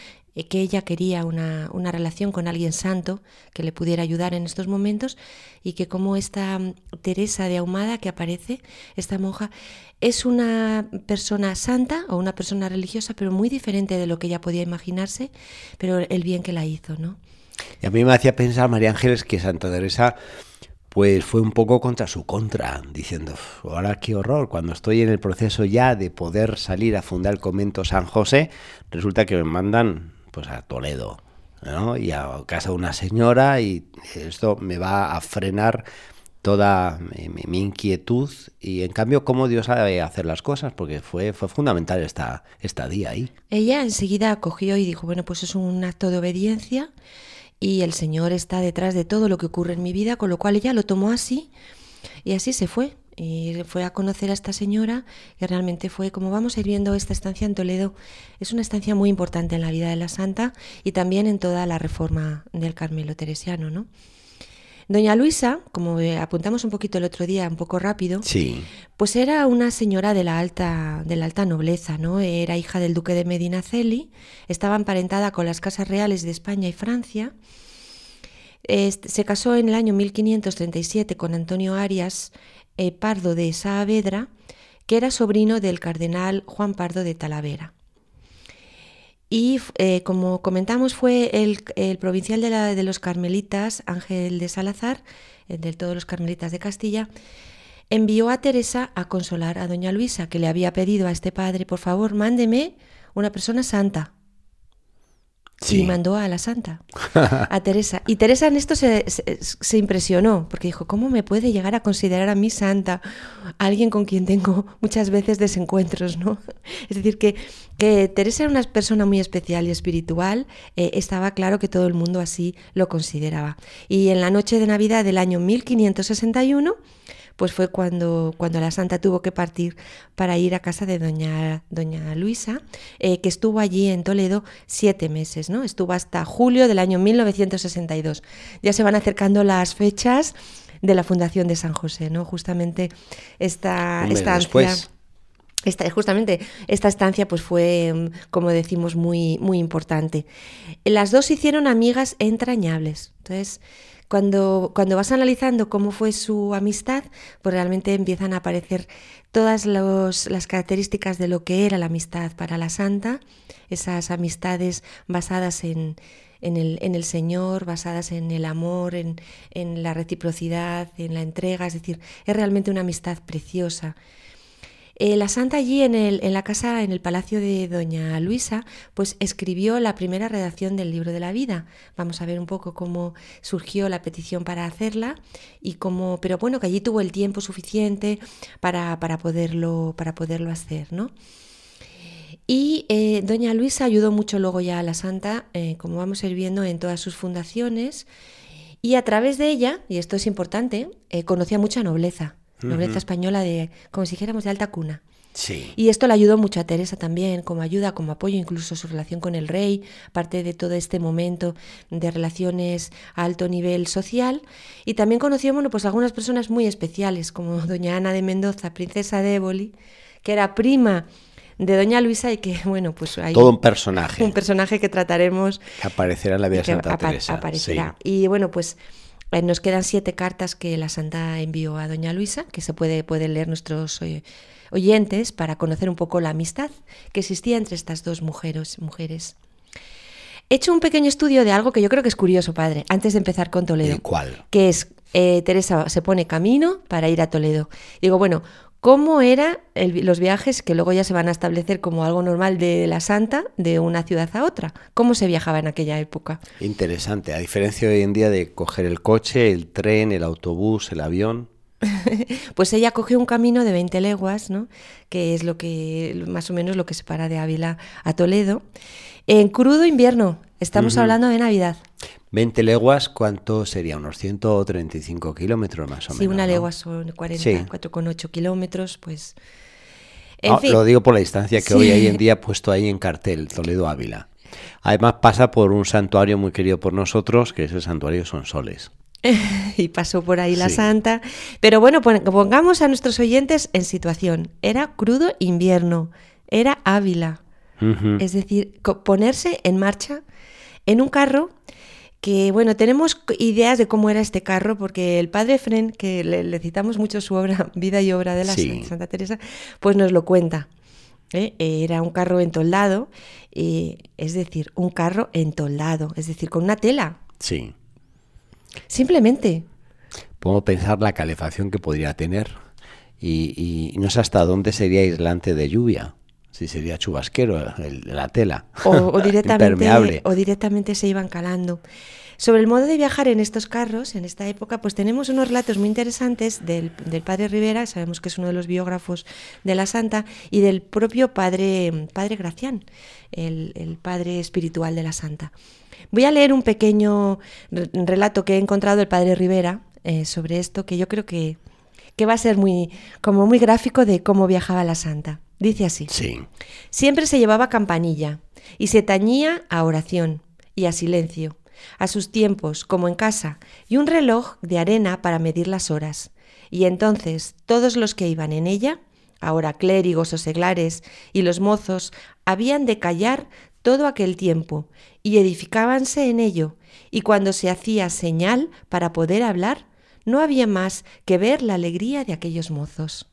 que ella quería una, una relación con alguien santo que le pudiera ayudar en estos momentos y que como esta mm, Teresa de Ahumada que aparece, esta monja, es una persona santa o una persona religiosa, pero muy diferente de lo que ella podía imaginarse, pero el bien que la hizo, ¿no? Y a mí me hacía pensar, María Ángeles, que Santa Teresa pues fue un poco contra su contra, diciendo, "Uf, ahora qué horror, cuando estoy en el proceso ya de poder salir a fundar el convento San José, resulta que me mandan pues a Toledo, ¿no? Y a casa de una señora y esto me va a frenar toda mi, inquietud y en cambio cómo Dios sabe hacer las cosas, porque fue, fue fundamental esta, esta día ahí. Ella enseguida acogió y dijo, bueno, pues es un acto de obediencia y el Señor está detrás de todo lo que ocurre en mi vida, con lo cual ella lo tomó así y así se fue. Y fue a conocer a esta señora y realmente fue, como vamos a ir viendo, esta estancia en Toledo es una estancia muy importante en la vida de la santa y también en toda la reforma del Carmelo Teresiano, ¿no? Doña Luisa, como eh, apuntamos un poquito el otro día, un poco rápido, Sí, pues era una señora de la alta, de la alta nobleza, ¿no? Era hija del duque de Medinaceli, estaba emparentada con las casas reales de España y Francia. Se casó en el año 1537 con Antonio Arias Pardo de Saavedra, que era sobrino del cardenal Juan Pardo de Talavera. Y eh, como comentamos, fue el, provincial de los carmelitas, Ángel de Salazar, eh, de todos los carmelitas de Castilla, envió a Teresa a consolar a doña Luisa, que le había pedido a este padre, por favor, mándeme una persona santa. Y mandó a la santa, a Teresa. Y Teresa en esto se, se- impresionó, porque dijo, ¿cómo me puede llegar a considerar a mí santa alguien con quien tengo muchas veces desencuentros? ¿no? Es decir, que, que Teresa era una persona muy especial y espiritual, eh, estaba claro que todo el mundo así lo consideraba. Y en la noche de Navidad del año 1561, pues fue cuando, cuando la santa tuvo que partir para ir a casa de doña, doña Luisa, eh, que estuvo allí en Toledo siete meses, ¿no? Estuvo hasta julio del año 1962. Ya se van acercando las fechas de la fundación de San José, ¿no? Justamente esta estancia. Esta, justamente esta estancia pues fue, mm, como decimos, muy, muy importante. Las dos se hicieron amigas entrañables. Entonces, cuando, cuando vas analizando cómo fue su amistad, pues realmente empiezan a aparecer todas los- las características de lo que era la amistad para la santa, esas amistades basadas en, en el, en el Señor, basadas en el amor, en, en la reciprocidad, en la entrega, es decir, es realmente una amistad preciosa. Eh, la santa allí en, el, en la casa, en el palacio de doña Luisa, pues escribió la primera redacción del libro de la vida. Vamos a ver un poco cómo surgió la petición para hacerla y cómo, pero bueno, que allí tuvo el tiempo suficiente para, para poderlo, para poderlo hacer, ¿no? Y eh, doña Luisa ayudó mucho luego ya a la santa, eh, como vamos a ir viendo, en todas sus fundaciones. Y a través de ella, y esto es importante, conocía mucha nobleza, nobleza española de, como si dijéramos, de alta cuna. Sí. Y esto le ayudó mucho a Teresa también, como ayuda, como apoyo, incluso su relación con el rey, parte de todo este momento de relaciones a alto nivel social. Y también conoció, bueno, pues algunas personas muy especiales, como doña Ana de Mendoza, princesa de Éboli, que era prima de doña Luisa y que, bueno, pues hay Todo un personaje un personaje que trataremos que aparecerá en la vida de Santa Teresa. aparecerá. Y bueno, pues eh, nos quedan siete cartas que la Santa envió a Doña Luisa, que se puede, pueden leer nuestros eh, oyentes para conocer un poco la amistad que existía entre estas dos mujeres. mujeres. He hecho un pequeño estudio de algo que yo creo que es curioso, padre, antes de empezar con. Toledo ¿El cuál? que es eh, Teresa se pone camino para ir a Toledo. Digo, bueno, ¿cómo eran los viajes que luego ya se van a establecer como algo normal de la Santa de una ciudad a otra? ¿Cómo se viajaba en aquella época? Interesante. A diferencia de hoy en día de coger el coche, el tren, el autobús, el avión. Pues ella cogió un camino de 20 leguas, ¿no? que es lo que más o menos lo que separa de Ávila a Toledo. En crudo invierno, estamos hablando de Navidad. 20 leguas, ¿cuánto sería? Unos 135 kilómetros más o menos. Si una ¿no? legua son 40, Sí. 4,8 kilómetros, pues... En Ah, fin. Lo digo por la distancia que Sí. hoy hay en día puesto ahí en cartel, Toledo Ávila. Además pasa por un santuario muy querido por nosotros, que es el santuario Sonsoles. y pasó por ahí la Sí. santa. Pero bueno, pon- pongamos a nuestros oyentes en situación. Era crudo invierno, era Ávila. Es decir, ponerse en marcha en un carro que, bueno, tenemos ideas de cómo era este carro, porque el padre Fren, que le, le citamos mucho su obra, Vida y Obra de la Sí. Santa Teresa, pues nos lo cuenta. ¿eh? Era un carro entoldado, es decir, un carro entoldado, es decir, con una tela, Sí. simplemente. Podemos pensar la calefacción que podría tener y, y no sé hasta dónde sería aislante de lluvia. Si sería chubasquero el- la tela. o, o directamente, Impermeable. o directamente se iban calando. Sobre el modo de viajar en estos carros, en esta época, pues tenemos unos relatos muy interesantes del, del padre Rivera, sabemos que es uno de los biógrafos de la Santa, y del propio padre, padre Gracián, el, el padre espiritual de la Santa. Voy a leer un pequeño re- relato que he encontrado del padre Rivera eh, sobre esto, que yo creo que, que va a ser muy, como muy gráfico de cómo viajaba la Santa. Dice así. Sí. Siempre se llevaba campanilla y se tañía a oración y a silencio, a sus tiempos, como en casa, y un reloj de arena para medir las horas. Y entonces todos los que iban en ella, ahora clérigos o seglares, y los mozos, habían de callar todo aquel tiempo y edificábanse en ello, y cuando se hacía señal para poder hablar, no había más que ver la alegría de aquellos mozos.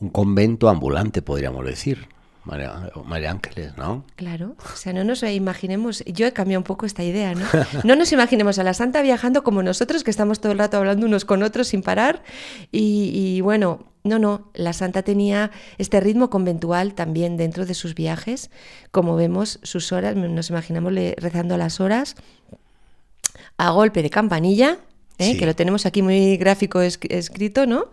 Un convento ambulante, podríamos decir. María, María Ángeles, ¿no? Claro, o sea, no nos imaginemos, yo he cambiado un poco esta idea, ¿no? No nos imaginemos a la santa viajando como nosotros, que estamos todo el rato hablando unos con otros sin parar. Y, y bueno, no, no, la santa tenía este ritmo conventual también dentro de sus viajes. Como vemos, sus horas, nos imaginamos le- rezando las horas a golpe de campanilla, ¿eh? Sí. que lo tenemos aquí muy gráfico es- escrito, ¿no?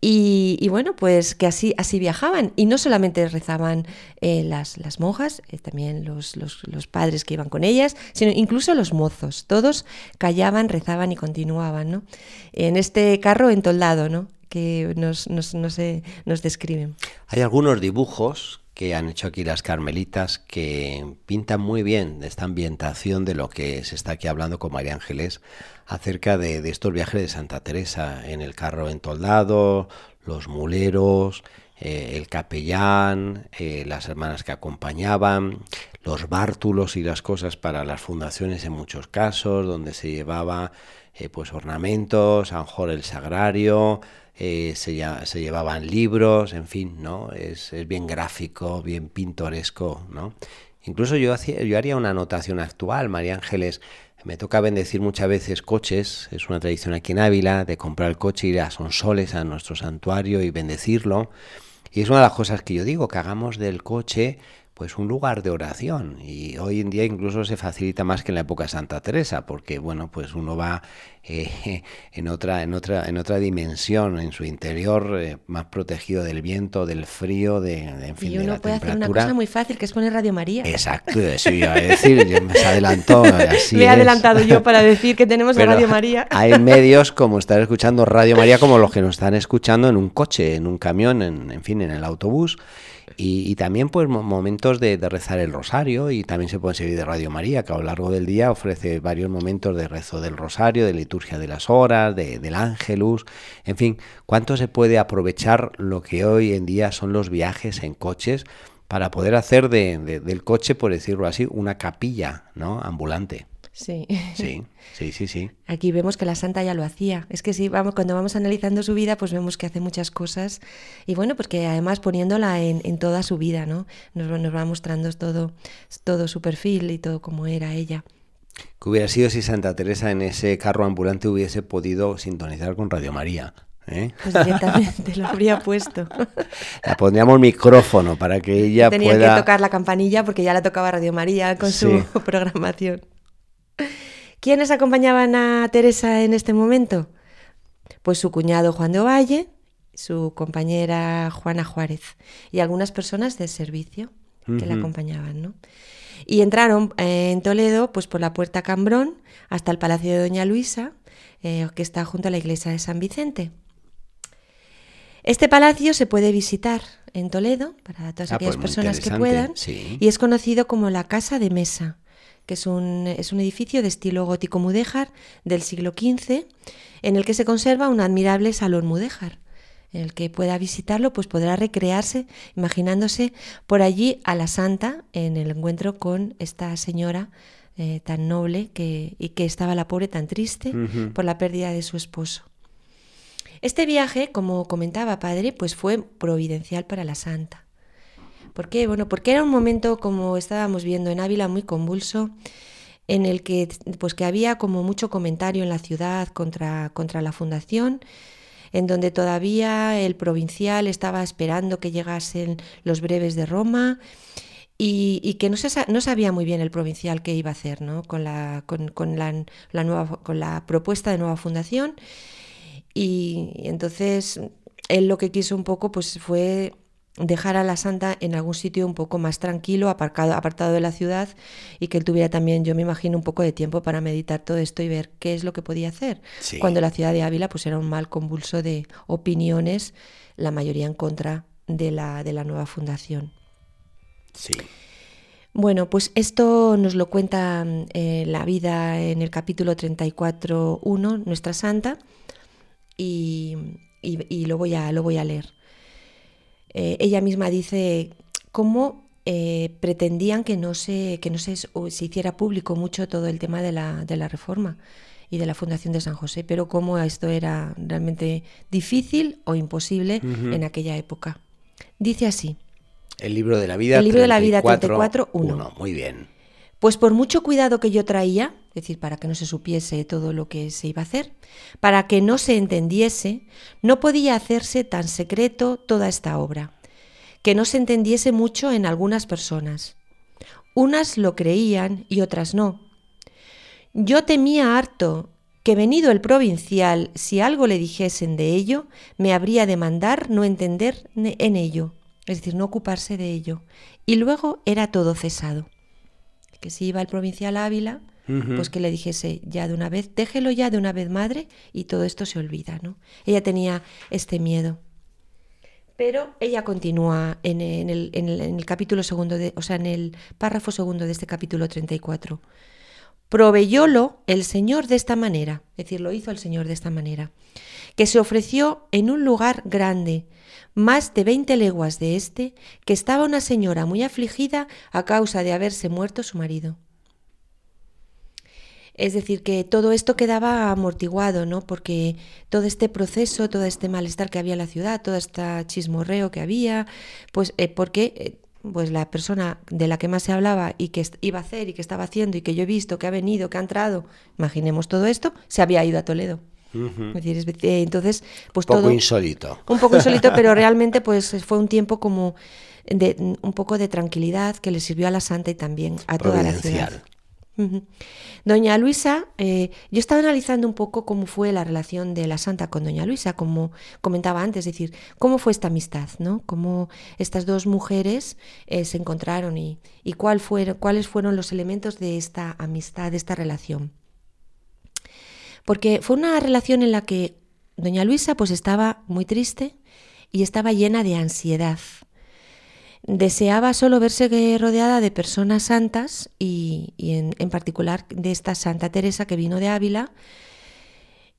Y, y bueno, pues que así, así viajaban. Y no solamente rezaban eh, las, las monjas, eh, también los, los- los padres que iban con ellas, sino incluso los mozos. Todos callaban, rezaban y continuaban, ¿no? En este carro entoldado, ¿no? Que nos, nos, nos, eh, nos describen. Hay algunos dibujos que han hecho aquí las carmelitas que pintan muy bien esta ambientación de lo que se está aquí hablando con María Ángeles acerca de, estos viajes de Santa Teresa en el carro entoldado, los muleros, eh, el capellán, eh, las hermanas que acompañaban, los bártulos y las cosas para las fundaciones en muchos casos, donde se llevaba eh, pues ornamentos, a lo el sagrario, se, se llevaban libros, en fin, ¿no? Es, es bien gráfico, bien pintoresco, ¿no? Incluso yo, hacía, yo haría una anotación actual, María Ángeles, me toca bendecir muchas veces coches, es una tradición aquí en Ávila de comprar el coche, ir a Sonsoles, a nuestro santuario y bendecirlo. Y es una de las cosas que yo digo, que hagamos del coche pues un lugar de oración y hoy en día incluso se facilita más que en la época de Santa Teresa porque bueno pues uno va eh, en otra en otra en otra dimensión en su interior eh, más protegido del viento del frío de, de en fin Y de uno la puede hacer una temperatura cosa muy fácil, que es poner Radio María. exacto eso iba a decir me se adelantó así Me he es. adelantado yo para decir que tenemos Pero Radio María. Hay medios como estar escuchando Radio María, como los que nos están escuchando en un coche, en un camión, en, en fin, en el autobús. Y, y también pues mo- momentos de, rezar el rosario y también se pueden seguir de Radio María, que a lo largo del día ofrece varios momentos de rezo del rosario, de liturgia de las horas, de, del ángelus, en fin, cuánto se puede aprovechar lo que hoy en día son los viajes en coches para poder hacer de- del coche, por decirlo así, una capilla, ¿no? Ambulante. Sí. Sí, sí, sí, sí. Aquí vemos que la santa ya lo hacía. Es que sí, vamos, cuando vamos analizando su vida, pues vemos que hace muchas cosas. Y bueno, pues que además poniéndola en, en toda su vida, ¿no? Nos, va- nos va mostrando todo, todo su perfil y todo cómo era ella. ¿Qué hubiera sido si Santa Teresa en ese carro ambulante hubiese podido sintonizar con Radio María? ¿eh? Pues directamente lo habría puesto. Le pondríamos micrófono para que ella Tenía pueda... que tocar la campanilla porque ya la tocaba Radio María con Sí. su programación. ¿Quiénes acompañaban a Teresa en este momento? Pues su cuñado Juan de Ovalle, su compañera Juana Juárez y algunas personas del servicio que la acompañaban, ¿no? Y entraron eh, en Toledo pues por la puerta Cambrón hasta el Palacio de Doña Luisa, eh, que está junto a la iglesia de San Vicente. Este palacio se puede visitar en Toledo para todas Ah, aquellas pues personas que puedan sí. y es conocido como la Casa de Mesa, que es un, es un edificio de estilo gótico mudéjar del siglo XV en el que se conserva un admirable salón mudéjar. En el que pueda visitarlo, pues podrá recrearse imaginándose por allí a la santa en el encuentro con esta señora eh, tan noble que, y que estaba la pobre tan triste por la pérdida de su esposo. Este viaje, como comentaba padre, pues fue providencial para la santa. ¿Por qué? Bueno, porque era un momento, como estábamos viendo en Ávila, muy convulso, en el que, pues, que había como mucho comentario en la ciudad contra, contra la fundación, en donde todavía el provincial estaba esperando que llegasen los breves de Roma y, que no, se, no sabía muy bien el provincial qué iba a hacer ¿no? con, la, con, la, nueva, con la propuesta de nueva fundación. Y, y entonces él lo que quiso un poco pues fue dejar a la santa en algún sitio un poco más tranquilo, aparcado, apartado de la ciudad y que él tuviera también, yo me imagino, un poco de tiempo para meditar todo esto y ver qué es lo que podía hacer. Sí. Cuando la ciudad de Ávila pues era un mal convulso de opiniones, la mayoría en contra de la, de la nueva fundación. Sí. Bueno, pues esto nos lo cuenta eh, la vida en el capítulo 34.1, Nuestra Santa, y, y- y lo, voy a, lo voy a leer. Eh, ella misma dice cómo eh, pretendían que no, se, que no se, se hiciera público mucho todo el tema de la, de la reforma y de la Fundación de San José, pero cómo esto era realmente difícil o imposible en aquella época. Dice así. El libro de la vida. El libro de la vida 34, 34.1. uno. Muy bien. Pues por mucho cuidado que yo traía, es decir, para que no se supiese todo lo que se iba a hacer, para que no se entendiese, no podía hacerse tan secreto toda esta obra, que no se entendiese mucho en algunas personas. Unas lo creían y otras no. Yo temía harto que venido el provincial, si algo le dijesen de ello, me habría de mandar no entender en ello, es decir, no ocuparse de ello. Y luego era todo cesado que si iba el provincial a Ávila, pues que le dijese ya de una vez, déjelo ya de una vez, madre, y todo esto se olvida, ¿no? Ella tenía este miedo. Pero ella continúa en, en el, en el- en el capítulo segundo, de, o sea, en el párrafo segundo de este capítulo 34. Proveyólo el Señor de esta manera, es decir, lo hizo el Señor de esta manera, que se ofreció en un lugar grande, más de veinte leguas de este, que estaba una señora muy afligida a causa de haberse muerto su marido. Es decir, que todo esto quedaba amortiguado, ¿no? Porque todo este proceso, todo este malestar que había en la ciudad, todo este chismorreo que había, pues eh, porque eh, pues la persona de la que más se hablaba y que iba a hacer y que estaba haciendo y que yo he visto que ha venido, que ha entrado, imaginemos todo esto, se había ido a Toledo. Eh, entonces, pues Poco todo insólito. un poco insólito, pero realmente pues fue un tiempo como de un poco de tranquilidad que le sirvió a la santa y también a toda la ciudad. Doña Luisa, eh, yo estaba analizando un poco cómo fue la relación de la santa con Doña Luisa, como comentaba antes, es decir, cómo fue esta amistad, ¿no? Cómo estas dos mujeres eh, se encontraron y, y cuál fueron, cuáles fueron los elementos de esta amistad, de esta relación. Porque fue una relación en la que Doña Luisa pues estaba muy triste y estaba llena de ansiedad. Deseaba solo verse rodeada de personas santas y, y en, en particular de esta Santa Teresa que vino de Ávila.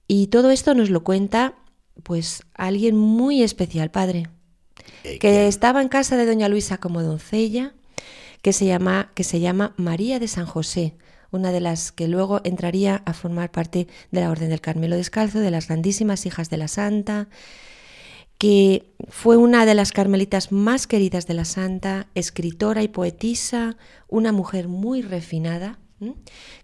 Y todo esto nos lo cuenta pues alguien muy especial, padre, Eh, que ¿quién? estaba en casa de Doña Luisa como doncella, que se llama, que se llama María de San José, una de las que luego entraría a formar parte de la Orden del Carmelo Descalzo, de las grandísimas hijas de la Santa, que fue una de las carmelitas más queridas de la Santa, escritora y poetisa, una mujer muy refinada,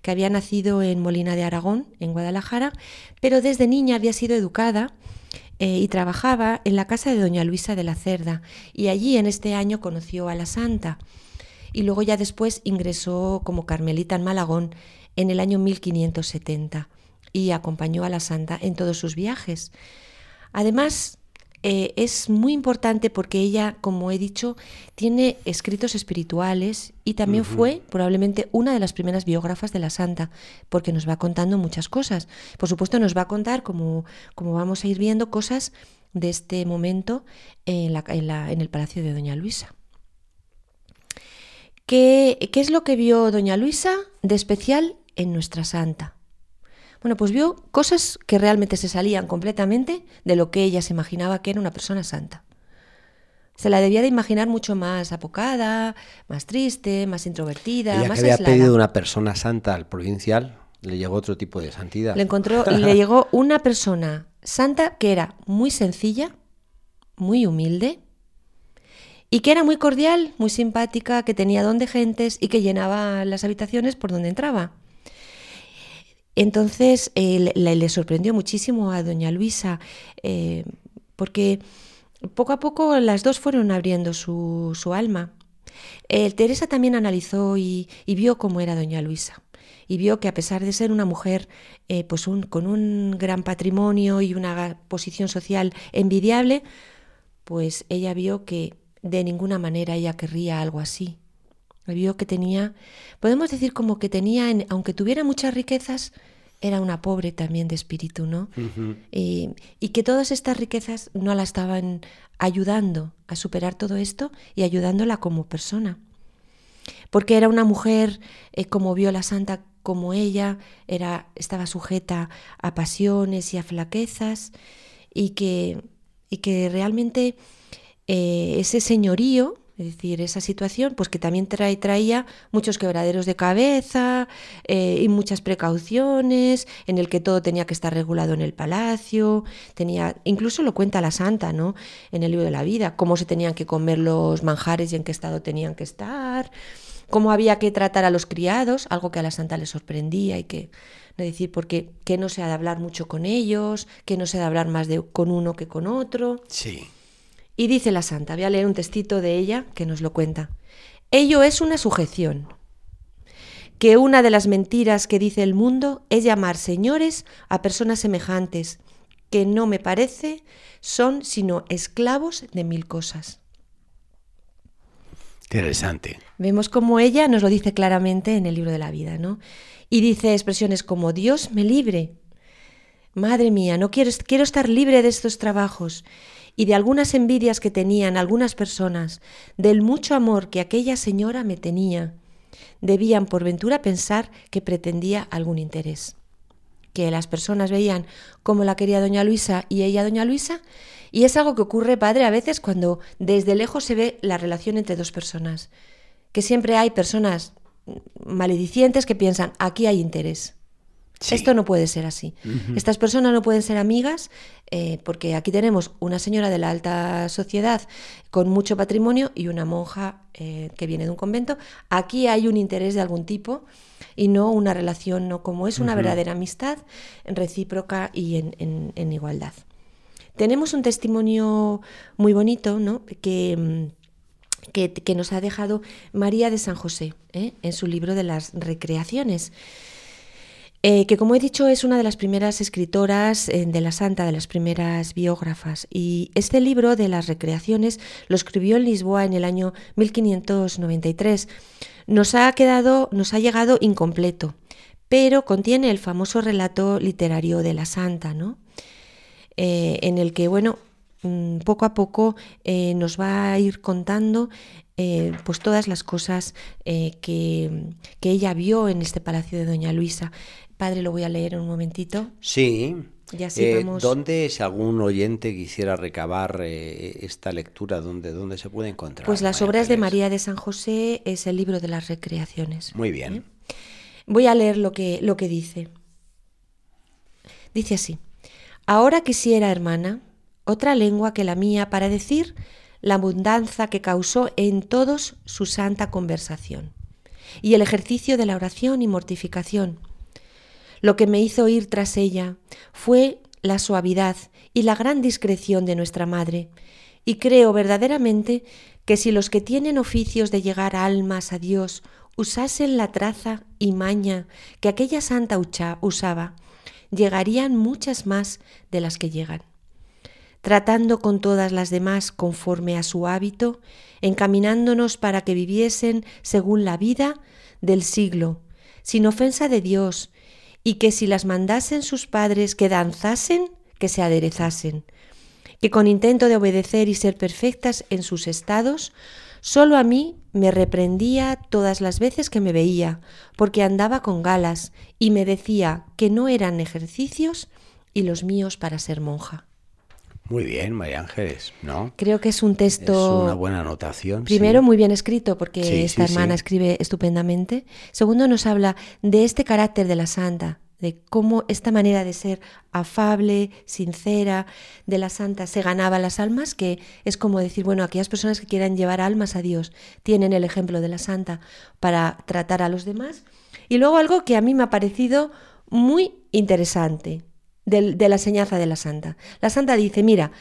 que había nacido en Molina de Aragón, en Guadalajara, pero desde niña había sido educada eh, y trabajaba en la casa de Doña Luisa de la Cerda, y allí en este año conoció a la Santa, y luego ya después ingresó como carmelita en Malagón en el año 1570 y acompañó a la Santa en todos sus viajes. Además, eh, es muy importante porque ella, como he dicho, tiene escritos espirituales y también fue probablemente una de las primeras biógrafas de la santa, porque nos va contando muchas cosas. Por supuesto, nos va a contar, como, como vamos a ir viendo, cosas de este momento en, la- en la- en el Palacio de Doña Luisa. ¿Qué, ¿Qué es lo que vio Doña Luisa de especial en nuestra santa? Bueno, pues vio cosas que realmente se salían completamente de lo que ella se imaginaba que era una persona santa. Se la debía de imaginar mucho más apocada, más triste, más introvertida, Ella más que había aislada. pedido una persona santa al provincial, le llegó otro tipo de santidad. Le encontró, le llegó una persona santa que era muy sencilla, muy humilde y que era muy cordial, muy simpática, que tenía don de gentes y que llenaba las habitaciones por donde entraba. Entonces eh, le, le sorprendió muchísimo a doña Luisa eh, porque poco a poco las dos fueron abriendo su, su alma. Teresa también analizó y, vio cómo era doña Luisa y vio que a pesar de ser una mujer eh, pues con un gran patrimonio y una posición social envidiable, pues ella vio que de ninguna manera ella querría algo así. Vio que tenía, podemos decir como que tenía, en- aunque tuviera muchas riquezas, era una pobre también de espíritu, ¿no? Y que todas estas riquezas no la estaban ayudando a superar todo esto y ayudándola como persona. Porque era una mujer, eh, como vio la santa, como ella, era, estaba sujeta a pasiones y a flaquezas, y que, y que realmente eh, ese señorío, es decir, esa situación, pues que también trae, traía muchos quebraderos de cabeza eh, y muchas precauciones, en el que todo tenía que estar regulado en el palacio, tenía, incluso lo cuenta la santa, ¿no? En el libro de la vida, cómo se tenían que comer los manjares y en qué estado tenían que estar, cómo había que tratar a los criados, algo que a la santa le sorprendía y que, es decir, porque que no se ha de hablar mucho con ellos, que no se ha de hablar más de, con uno que con otro. Sí. Y dice la santa, voy a leer un textito de ella que nos lo cuenta. Ello es una sujeción. Que una de las mentiras que dice el mundo es llamar señores a personas semejantes, que no me parece son sino esclavos de mil cosas. Interesante. Vemos como ella nos lo dice claramente en el libro de la vida, ¿no? Y dice expresiones como Dios me libre. Madre mía, no quiero, quiero estar libre de estos trabajos y de algunas envidias que tenían algunas personas, del mucho amor que aquella señora me tenía. Debían por ventura pensar que pretendía algún interés. Que las personas veían cómo la quería doña Luisa y ella doña Luisa, y es algo que ocurre, padre, a veces cuando desde lejos se ve la relación entre dos personas. Que siempre hay personas maledicientes que piensan, aquí hay interés. Sí. Esto no puede ser así. Estas personas no pueden ser amigas eh, porque aquí tenemos una señora de la alta sociedad con mucho patrimonio y una monja eh, que viene de un convento. Aquí hay un interés de algún tipo y no una relación, no como es una verdadera amistad recíproca y en, en- en igualdad. Tenemos un testimonio muy bonito, ¿no? Que, mm, que, que nos ha dejado María de San José ¿eh? en su libro de las recreaciones. Eh, que como he dicho es una de las primeras escritoras eh, de la santa, de las primeras biógrafas. Y este libro de las recreaciones lo escribió en Lisboa en el año 1593. Nos ha quedado, nos ha llegado incompleto, pero contiene el famoso relato literario de la santa, ¿no? Eh, en el que, bueno, mm, poco a poco nos va a ir contando pues todas las cosas que, que ella vio en este palacio de Doña Luisa. Padre, lo voy a leer en un momentito. Sí. Y así Eh, vamos- ¿Dónde, si algún oyente quisiera recabar eh, esta lectura, ¿dónde, dónde se puede encontrar? Pues las María obras de? María de San José es el libro de las recreaciones. Muy bien. Voy a leer lo que, lo que dice. Dice así. Ahora quisiera, hermana, otra lengua que la mía para decir la abundancia que causó en todos su santa conversación y el ejercicio de la oración y mortificación. Lo que me hizo ir tras ella fue la suavidad y la gran discreción de nuestra madre, y creo verdaderamente que si los que tienen oficios de llegar almas a Dios usasen la traza y maña que aquella santa usaba, llegarían muchas más de las que llegan. Tratando con todas las demás conforme a su hábito, encaminándonos para que viviesen según la vida del siglo, sin ofensa de Dios, y que si las mandasen sus padres que danzasen, que se aderezasen, que con intento de obedecer y ser perfectas en sus estados, solo a mí me reprendía todas las veces que me veía, porque andaba con galas, y me decía que no eran ejercicios y los míos para ser monja. Muy bien, María Ángeles, ¿no? Creo que es un Es texto, una buena anotación. primero, sí. muy bien escrito, porque Sí, esta sí, hermana escribe estupendamente. Segundo, nos habla de este carácter de la santa, de cómo esta manera de ser afable, sincera de la santa se ganaba las almas, que es como decir, bueno, aquellas personas que quieran llevar almas a Dios tienen el ejemplo de la santa para tratar a los demás. Y luego algo que a mí me ha parecido muy interesante de, la enseñanza de la santa. La santa dice, mira,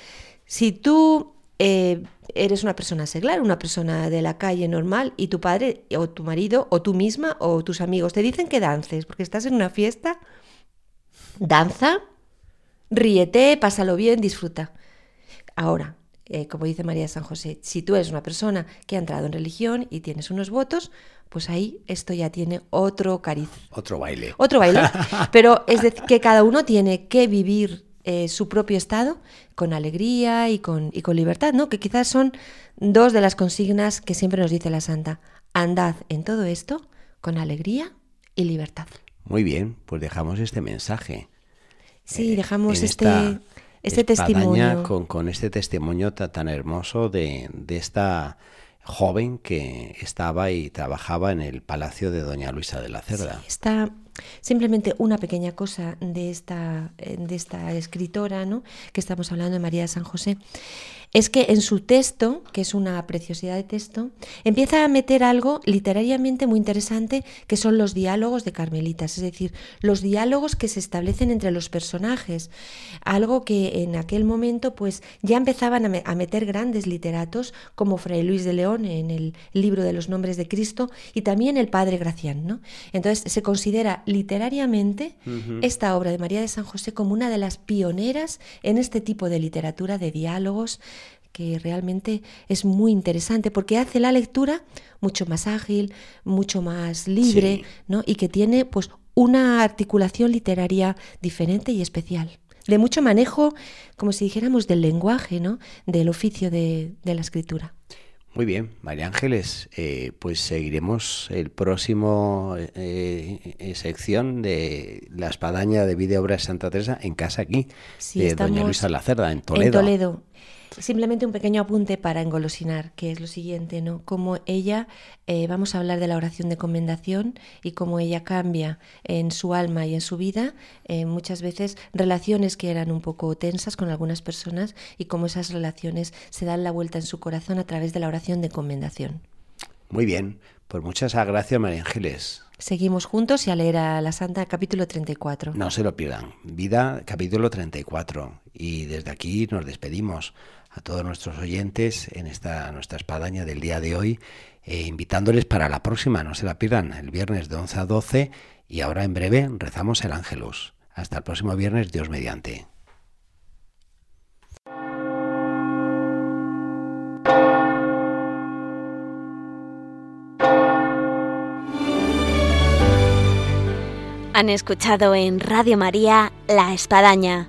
si tú eh, eres una persona seglar, una persona de la calle normal, y tu padre o tu marido o tú misma o tus amigos te dicen que dances porque estás en una fiesta, danza, ríete, pásalo bien, disfruta. Ahora, eh, como dice María San José, si tú eres una persona que ha entrado en religión y tienes unos votos, pues ahí esto ya tiene otro cariz, Otro baile. otro baile. Pero es decir, que cada uno tiene que vivir eh, su propio estado con alegría y con, y con libertad, ¿no? Que quizás son dos de las consignas que siempre nos dice la Santa. Andad en todo esto con alegría y libertad. Muy bien, pues dejamos este mensaje. Sí, eh, dejamos este, este testimonio. Con, con este testimonio ta- tan, hermoso de, de esta joven que estaba y trabajaba en el palacio de Doña Luisa de la Cerda. Está simplemente una pequeña cosa de esta, eh, de esta escritora, ¿no? que estamos hablando de María de San José, es que en su texto, que es una preciosidad de texto, empieza a meter algo literariamente muy interesante, que son los diálogos de Carmelitas, es decir, los diálogos que se establecen entre los personajes, algo que en aquel momento pues ya empezaban a, me- a meter grandes literatos como Fray Luis de León en el libro de los nombres de Cristo y también el padre Gracián, ¿no? Entonces se considera literariamente esta obra de María de San José como una de las pioneras en este tipo de literatura de diálogos que realmente es muy interesante porque hace la lectura mucho más ágil, mucho más libre, Sí. ¿no? Y que tiene pues una articulación literaria diferente y especial. De mucho manejo, como si dijéramos, del lenguaje, ¿no? Del oficio de, de la escritura. Muy bien, María Ángeles, eh, pues seguiremos el próximo eh, eh, sección de la espadaña de vida y obra de Santa Teresa en casa aquí, Sí, de Doña Luisa Lacerda, en Toledo. En Toledo. Simplemente un pequeño apunte para engolosinar, que es lo siguiente, ¿no? Como ella, eh, vamos a hablar de la oración de comendación y cómo ella cambia en su alma y en su vida, eh, muchas veces relaciones que eran un poco tensas con algunas personas y cómo esas relaciones se dan la vuelta en su corazón a través de la oración de comendación. Muy bien, pues muchas gracias María Ángeles. Seguimos juntos y a leer a la Santa capítulo 34. No se lo pierdan. Vida capítulo 34. Y desde aquí nos despedimos a todos nuestros oyentes en esta nuestra espadaña del día de hoy, eh, invitándoles para la próxima, no se la pierdan, el viernes de 11 a 12 y ahora en breve rezamos el Ángelus. Hasta el próximo viernes, Dios mediante. Han escuchado en Radio María La Espadaña,